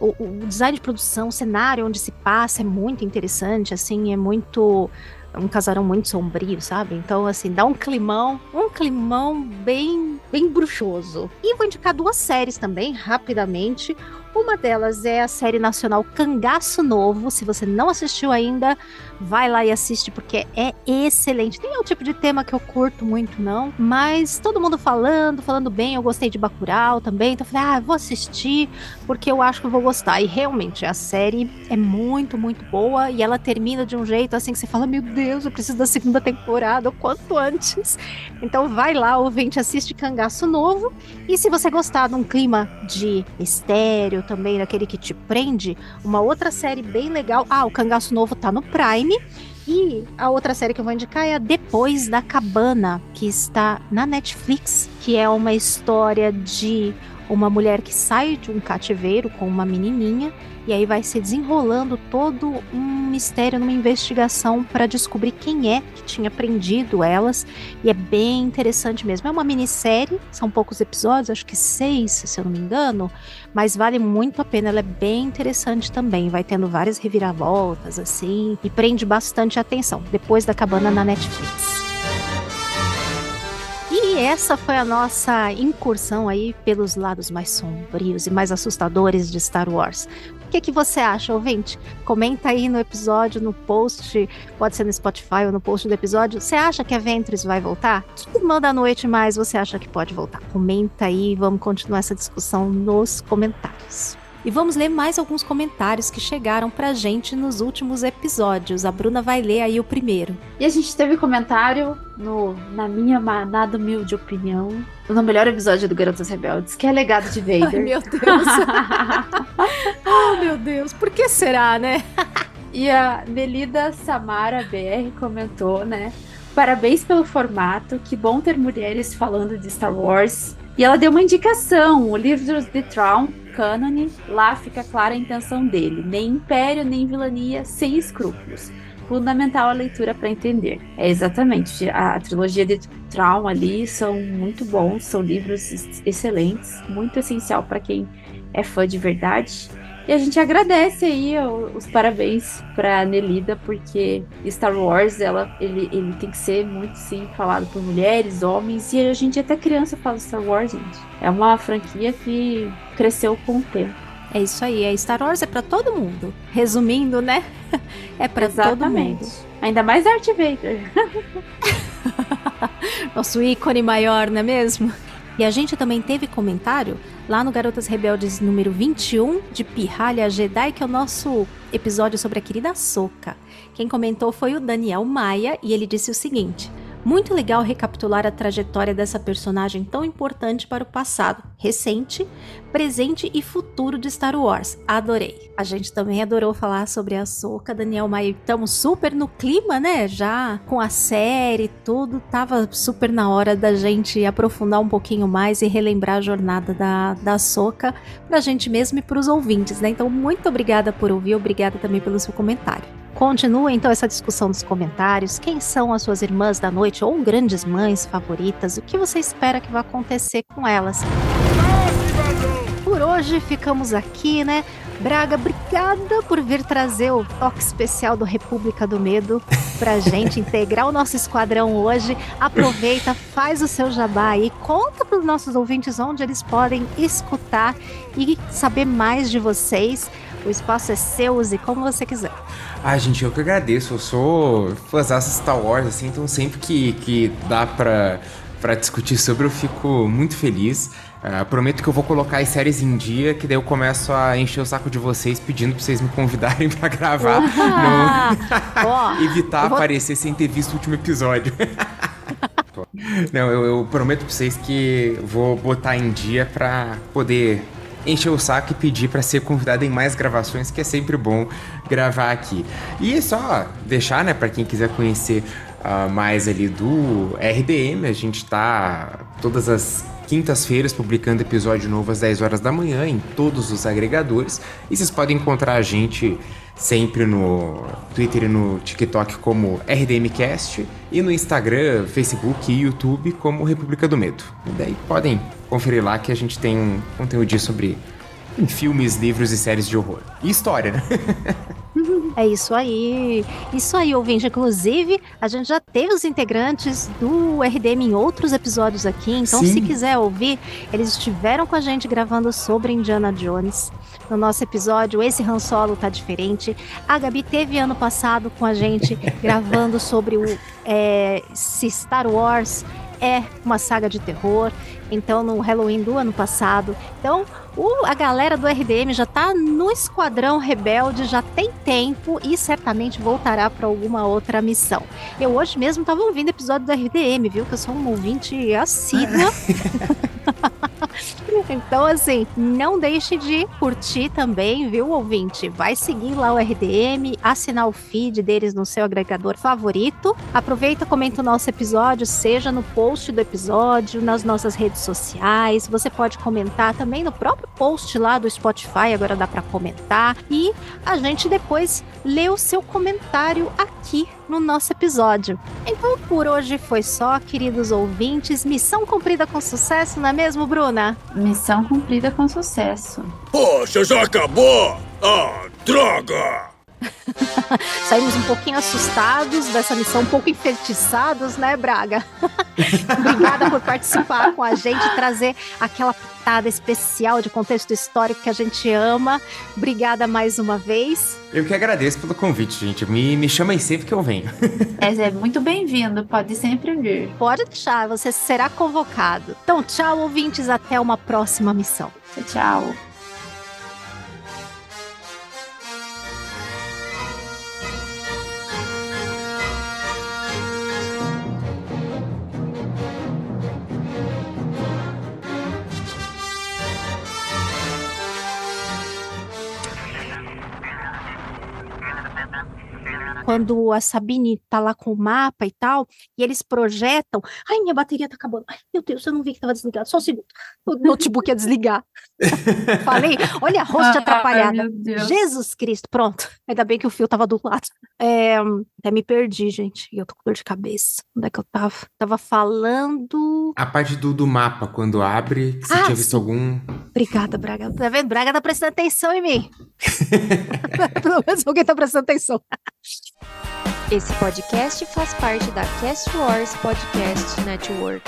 o, o, design de produção, o cenário onde se passa é muito interessante, assim, é muito um casarão muito sombrio, sabe? Então, assim, dá um climão, um climão bem, bem bruxoso. E vou indicar duas séries também, rapidamente. Uma delas é a série nacional Cangaço Novo. Se você não assistiu ainda, vai lá e assiste porque é excelente. Tem um tipo de tema que eu curto muito não, mas todo mundo falando, falando bem. Eu gostei de Bacurau também, então eu falei, ah, vou assistir porque eu acho que eu vou gostar. E realmente a série é muito, muito boa e ela termina de um jeito assim que você fala, meu Deus, eu preciso da segunda temporada o quanto antes. Então vai lá, ouvinte, assiste Cangaço Novo. E se você gostar de um clima de mistério, também, daquele que te prende, uma outra série bem legal. Ah, o Cangaço Novo tá no Prime. E a outra série que eu vou indicar é a Depois da Cabana, que está na Netflix, que é uma história de uma mulher que sai de um cativeiro com uma menininha e aí vai se desenrolando todo um mistério numa investigação para descobrir quem é que tinha prendido elas. E é bem interessante mesmo. É uma minissérie, são poucos episódios, acho que seis, se eu não me engano, mas vale muito a pena. Ela é bem interessante também. Vai tendo várias reviravoltas, assim, e prende bastante atenção. Depois da cabana na Netflix. E essa foi a nossa incursão aí pelos lados mais sombrios e mais assustadores de Star Wars. O que, que você acha, ouvinte? Comenta aí no episódio, no post, pode ser no Spotify ou no post do episódio. Você acha que a Ventress vai voltar? Que irmã da noite mais você acha que pode voltar? Comenta aí, vamos continuar essa discussão nos comentários. E vamos ler mais alguns comentários que chegaram pra gente nos últimos episódios. A Bruna vai ler aí o primeiro. E a gente teve comentário no, na minha nada humilde opinião, no melhor episódio do Garotas Rebeldes, que é Legado de *laughs* Vader. Ai, meu Deus. *laughs* oh, meu Deus. Por que será, né? e a Melida Samara BR comentou, né? Parabéns pelo formato, que bom ter mulheres falando de Star Wars. E ela deu uma indicação, o livro de Traum cânone, lá fica clara a intenção dele: nem império, nem vilania, sem escrúpulos. Fundamental a leitura para entender. É exatamente. A, trilogia de Traum ali são muito bons, são livros excelentes, muito essencial para quem é fã de verdade. E a gente agradece aí os parabéns pra Nelida, porque Star Wars, ela, ele, ele tem que ser muito, sim, falado por mulheres, homens, e a gente até criança fala Star Wars, gente. É uma franquia que cresceu com o tempo. É isso aí, é Star Wars é para todo mundo. Resumindo, né? *laughs* É para todo mundo. Ainda mais Darth Vader. *laughs* Nosso ícone maior, não é mesmo? E a gente também teve comentário lá no Garotas Rebeldes número 21 de Pirralha Jedi, que é o nosso episódio sobre a querida Soca. Quem comentou foi o Daniel Maia e ele disse o seguinte: muito legal recapitular a trajetória dessa personagem tão importante para o passado, recente, presente e futuro de Star Wars. Adorei. A gente também adorou falar sobre a Soca, Daniel Maia. Estamos super no clima, né? Já com a série, tudo. Tava super na hora da gente aprofundar um pouquinho mais e relembrar a jornada da, da Soca pra gente mesmo e pros ouvintes, né? Então, muito obrigada por ouvir, obrigada também pelo seu comentário. Continua então essa discussão nos comentários. Quem são as suas irmãs da noite ou grandes mães favoritas? O que você espera que vai acontecer com elas? Por hoje ficamos aqui, né? Braga, obrigada por vir trazer o toque especial do República do Medo pra *laughs* gente integrar o nosso esquadrão hoje. Aproveita, faz o seu jabá aí, conta para os nossos ouvintes onde eles podem escutar e saber mais de vocês. O espaço é seu, use como você quiser. Ah, gente, eu que agradeço. Eu sou fãzão Star Wars, assim, então sempre que, que dá pra, pra discutir sobre, eu fico muito feliz. Uh, prometo que eu vou colocar as séries em dia, que daí eu começo a encher o saco de vocês pedindo pra vocês me convidarem *laughs* pra gravar. *laughs* Não... *laughs* Evitar vou... aparecer sem ter visto o último episódio. Não, eu, eu, prometo pra vocês que vou botar em dia pra poder encher o saco e pedir para ser convidado em mais gravações, que é sempre bom gravar aqui. E só deixar, né, para quem quiser conhecer uh, mais ali do RDM, a gente tá todas as quintas-feiras publicando episódio novo às 10 horas da manhã em todos os agregadores. E vocês podem encontrar a gente sempre no Twitter e no TikTok como RDMcast e no Instagram, Facebook e YouTube como República do Medo. E daí podem conferir lá que a gente tem um conteúdo sobre filmes, livros e séries de horror. E história, né? *laughs* É isso aí. Isso aí, ouvinte. Inclusive, a gente já teve os integrantes do RDM em outros episódios aqui. Então, Sim. se quiser ouvir, eles estiveram com a gente gravando sobre Indiana Jones. No nosso episódio, esse Han Solo tá diferente. A Gabi teve ano passado com a gente *laughs* gravando sobre o é, se Star Wars é uma saga de terror. Então, no Halloween do ano passado. Então, o, a galera do RDM já tá no Esquadrão Rebelde, já tem tempo e certamente voltará para alguma outra missão. Eu hoje mesmo tava ouvindo episódio do RDM, viu? Que eu sou um ouvinte assídua. *laughs* Então, assim, não deixe de curtir também, viu, ouvinte? Vai seguir lá o RDM, assinar o feed deles no seu agregador favorito. Aproveita, comenta o nosso episódio, seja no post do episódio, nas nossas redes sociais. Você pode comentar também no próprio post lá do Spotify, agora dá para comentar. E a gente depois lê o seu comentário aqui no nosso episódio. Então, por hoje foi só, queridos ouvintes. Missão cumprida com sucesso, não é mesmo, Bruna? Missão cumprida com sucesso. Poxa, já acabou! Ah, droga! *laughs* Saímos um pouquinho assustados dessa missão, um pouco enfeitiçados, né, Braga? *laughs* Obrigada por participar com a gente, trazer aquela pitada especial de contexto histórico que a gente ama. Obrigada mais uma vez. Eu que agradeço pelo convite, gente. Me, me chamem sempre que eu venho. *laughs* É, é muito bem-vindo, pode sempre vir. Pode deixar, você será convocado. Então, tchau, ouvintes, até uma próxima missão. Tchau, tchau. Quando a Sabine tá lá com o mapa e tal, e eles projetam. Ai, minha bateria tá acabando. Ai, meu Deus, eu não vi que tava desligado. Só um segundo. O notebook ia desligar. *laughs* Falei, olha a host Ai, atrapalhada. Deus. Jesus Cristo, pronto. Ainda bem que o fio tava do lado. É, até me perdi, gente. E eu tô com dor de cabeça. Onde é que eu tava? Tava falando. A parte do, do mapa, quando abre, você Ah, tinha visto sim. algum. Obrigada, Braga. Tá vendo? Braga tá prestando atenção em mim. *laughs* Pelo menos alguém tá prestando atenção. Esse podcast faz parte da Cast Wars Podcast Network.